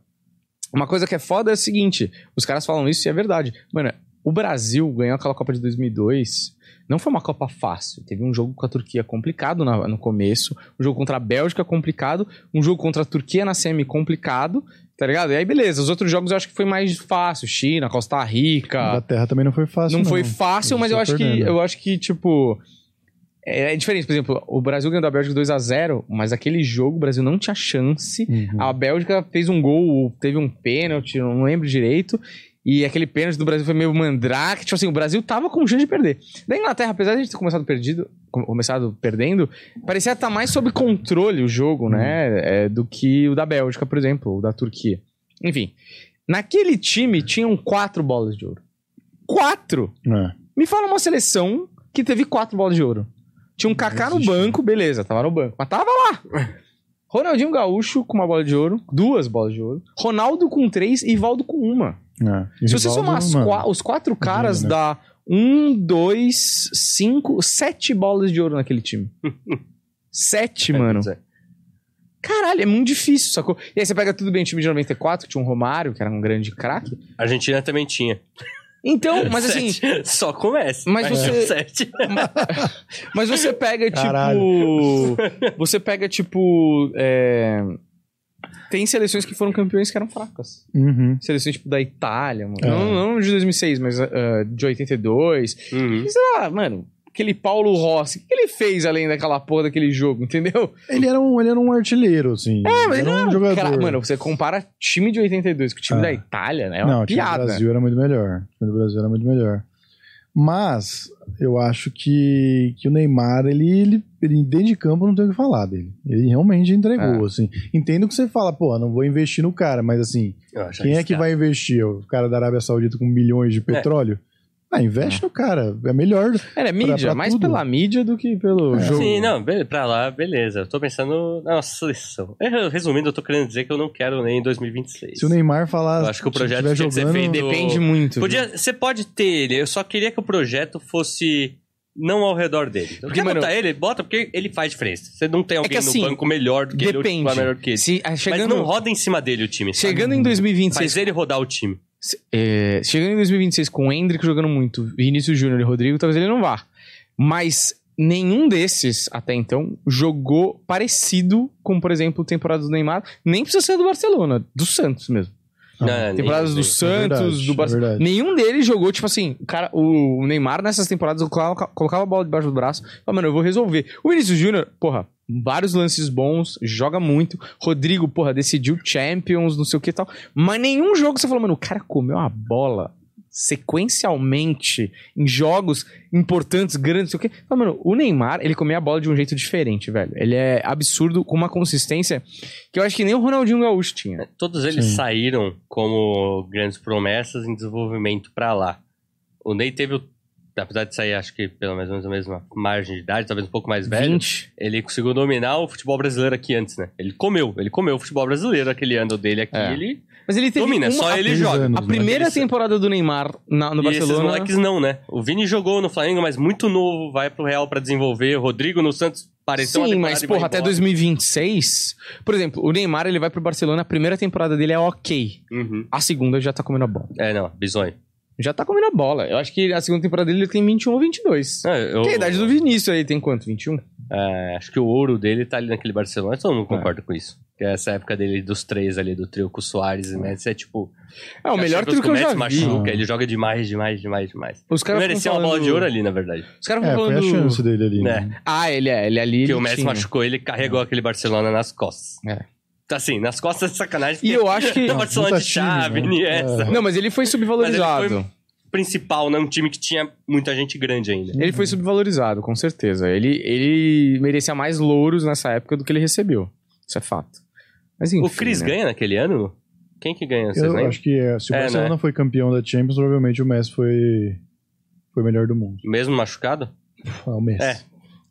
uma coisa que é foda é o seguinte: os caras falam isso e é verdade. Mano, o Brasil ganhou aquela Copa de 2002. Não foi uma Copa fácil. Teve um jogo com a Turquia complicado na- no começo, um jogo contra a Bélgica complicado, um jogo contra a Turquia na semi complicado, tá ligado? E aí, beleza. Os outros jogos eu acho que foi mais fácil. China, Costa Rica. Inglaterra também não foi fácil. Não, foi fácil, mas eu acho que perdendo. eu acho que tipo é, é diferente, por exemplo, o Brasil ganhou da Bélgica 2 a 0, mas aquele jogo o Brasil não tinha chance. Uhum. A Bélgica fez um gol, teve um pênalti, não lembro direito. E aquele pênalti do Brasil foi meio mandrake. Tipo assim, o Brasil tava com chance de perder. Da Inglaterra, apesar de a gente ter começado perdido, com- começado perdendo, parecia estar mais sob controle o jogo, né? é, do que o da Bélgica, por exemplo, o da Turquia. Enfim, naquele time tinham quatro bolas de ouro. Quatro! É. Me fala uma seleção que teve quatro bolas de ouro. Tinha um Kaká no existe. banco, beleza, tava no banco. Mas tava lá. Ronaldinho Gaúcho com uma bola de ouro, duas bolas de ouro. Ronaldo com três e Valdo com uma. É. Se você somar as mano, qua- os quatro caras, né? dá um, dois, cinco, sete bolas de ouro naquele time. sete, mano. Pois é. Caralho, é muito difícil, sacou? E aí você pega tudo bem time de 94, que tinha um Romário, que era um grande craque. A Argentina também tinha. Então, mas assim, Sete. Só comece. Mas você- Sete. Mas você pega, tipo. Caralho. Você pega, tipo. é, Tem seleções que foram campeões que eram fracas. Uhum. Seleções, tipo, da Itália, mano. É. Não, não de 2006, mas ah, de 82. Uhum. E sei lá, mano. Aquele Paulo Rossi, o que ele fez além daquela porra daquele jogo, entendeu? Ele era um, ele era um artilheiro, assim. É, mas era não, um jogador. cara, mano, você compara time de 82 com o time Ah. da Itália, né? É uma não, o time do piada. Brasil era muito melhor. O time do Brasil era muito melhor. Mas eu acho que, que o Neymar, ele, ele, ele dentro de campo não tem o que falar dele. Ele realmente entregou, É. assim. Entendo que você fala, pô, não vou investir no cara, mas assim, quem é que vai investir? O cara da Arábia Saudita com milhões de petróleo? Ah, investe no cara. É melhor. É, é mídia, pra mais tudo. pela mídia do que pelo É. jogo. Sim, não, pra lá, beleza. Eu tô pensando na nossa seleção. É, Resumindo, eu tô querendo dizer que eu não quero nem em 2026. Se o Neymar falar. Eu acho que o projeto tinha que ser jogando, feito- Depende muito. viu? Podia, você pode ter ele, eu só queria que o projeto fosse não ao redor dele. Porque, Porque, quer mano- botar ele, bota porque ele faz diferença. Você não tem alguém assim, no banco melhor do que ele Depende. ou melhor que ele. Se, ah, Mas não roda em cima dele o time. sabe? chegando em 2026 Faz ele rodar o time. Se- é, chegando em 2026 com o Hendrick jogando muito, Vinícius Júnior e Rodrigo, talvez ele não vá. Mas nenhum desses, até então, jogou parecido com, por exemplo, temporadas do Neymar. Nem precisa ser do Barcelona, do Santos mesmo. Não, Temporadas do Santos, verdade, do é Barcelona. verdade. Nenhum deles jogou, tipo assim, o cara, o Neymar nessas temporadas colocava, colocava a bola debaixo do braço. Falava, mano, eu vou resolver. O Vinícius Júnior, porra, vários lances bons, joga muito. Rodrigo, porra, decidiu Champions, não sei o que e tal. Mas nenhum jogo você falou, mano, o cara comeu a bola sequencialmente em jogos importantes, grandes, não sei o que. Fala, mano, o Neymar, ele comeu a bola de um jeito diferente, velho. Ele é absurdo, com uma consistência que eu acho que nem o Ronaldinho Gaúcho tinha. Todos eles Sim. saíram como grandes promessas em desenvolvimento pra lá. O Ney teve, o- apesar de sair, acho que pelo menos a mesma margem de idade, talvez um pouco mais velho, 20. ele conseguiu dominar o futebol brasileiro aqui antes, né? Ele comeu, ele comeu o futebol brasileiro aquele ano dele aqui, É. ele Mas ele teve domina, uma, só ele joga. anos, a né? primeira Aqueles- temporada do Neymar na- no E esses Barcelona. moleques não, né? O Vini jogou no Flamengo, mas muito novo, vai pro Real pra desenvolver. O Rodrigo no Santos pareceu uma Sim, mas porra, até embora. 2026. Por exemplo, o Neymar ele vai pro Barcelona, a primeira temporada dele é ok. Uhum. A segunda já tá comendo a bola. É, não, bizonho. Já tá comendo a bola. Eu acho que a segunda temporada dele ele tem 21 ou 22. Não, eu- Que é a idade do Vinícius aí tem quanto? 21? é, acho que o ouro dele tá ali naquele Barcelona, todo É. mundo concorda com isso. Que essa época dele, dos três ali, do trio com o Soares e Messi, é tipo... É o melhor trio que eu o já Messi vi. machuca, Ah. ele joga demais, demais, demais, demais. Os caras merecia ficam uma bola falando- de ouro ali, na verdade. Os caras É, ficam foi a falando... chance dele ali. Né? né? Ah, ele é, ele ali. Porque ele o Messi tinha. machucou ele carregou aquele Barcelona nas costas. É. Tá assim, nas costas de sacanagem. E eu acho que- o Barcelona Puta de time, chave, né? Iniesta. É. Não, mas ele foi subvalorizado. Mas ele Principal, né? Um time que tinha muita gente grande ainda. Ele foi subvalorizado, com certeza. Ele, ele merecia mais louros nessa época do que ele recebeu. Isso é fato. Mas enfim, o Cris né? ganha naquele ano? Quem que ganha? Vocês Eu lembram? acho que é, se o É, Barcelona né? foi campeão da Champions, provavelmente o Messi foi, foi o melhor do mundo. Mesmo machucado? Ah, o Messi. É.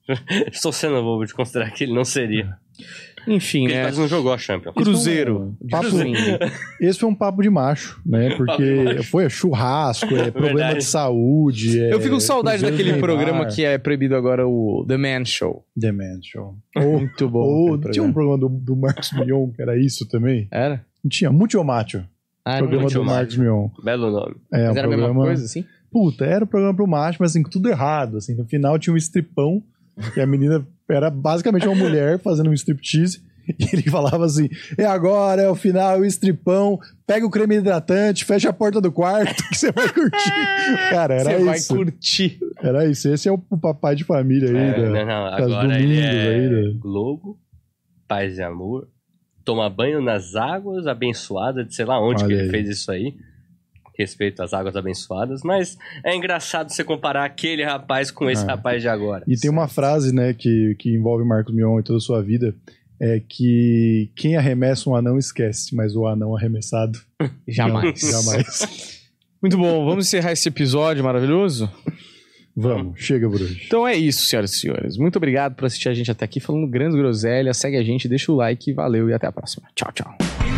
Estou sendo bobo de considerar que ele não seria. Enfim, Porque ele né? quase não jogou a Champions. Cruzeiro. Papo- Enfim. Esse foi um papo de macho, né? Porque macho. foi churrasco, é problema Verdade. de saúde. é Eu fico com saudade Cruzeiro daquele Neymar, programa que é proibido agora, o The Man Show. The Man Show. Ou, Muito bom. tinha um programa. programa do, do Marcos Mion que era isso também? Era? Não tinha, Mucho Macho. Ah, programa Mucho do Macho. Marcos Mion. Belo nome. É, Mas um era a mesma programa- coisa, assim? Puta, era o programa pro macho, mas assim, tudo errado. Assim, no final tinha um stripão, e a menina era basicamente uma mulher fazendo um striptease. E ele falava assim: é agora, é o final, é o stripão, pega o creme hidratante, fecha a porta do quarto que você vai curtir. Cara, era Você vai isso. curtir. Era isso. Esse é o, papai de família aí. É, da- não, não, das agora ele é aí, né? Globo, Paz e Amor, toma banho nas águas abençoadas, de sei lá onde Olha que ele aí. fez isso aí. Respeito às águas abençoadas, mas é engraçado você comparar aquele rapaz com esse Ah. rapaz de agora. E tem uma frase, né, que, que envolve Marcos Mion e toda a sua vida. É que quem arremessa um anão esquece, mas o anão arremessado Jamais. jamais. Muito bom. Vamos encerrar esse episódio maravilhoso? Vamos, chega por hoje. Então é isso, senhoras e senhores. Muito obrigado por assistir a gente até aqui falando grandes groselhas. Segue a gente, deixa o like. Valeu e até a próxima. Tchau, tchau.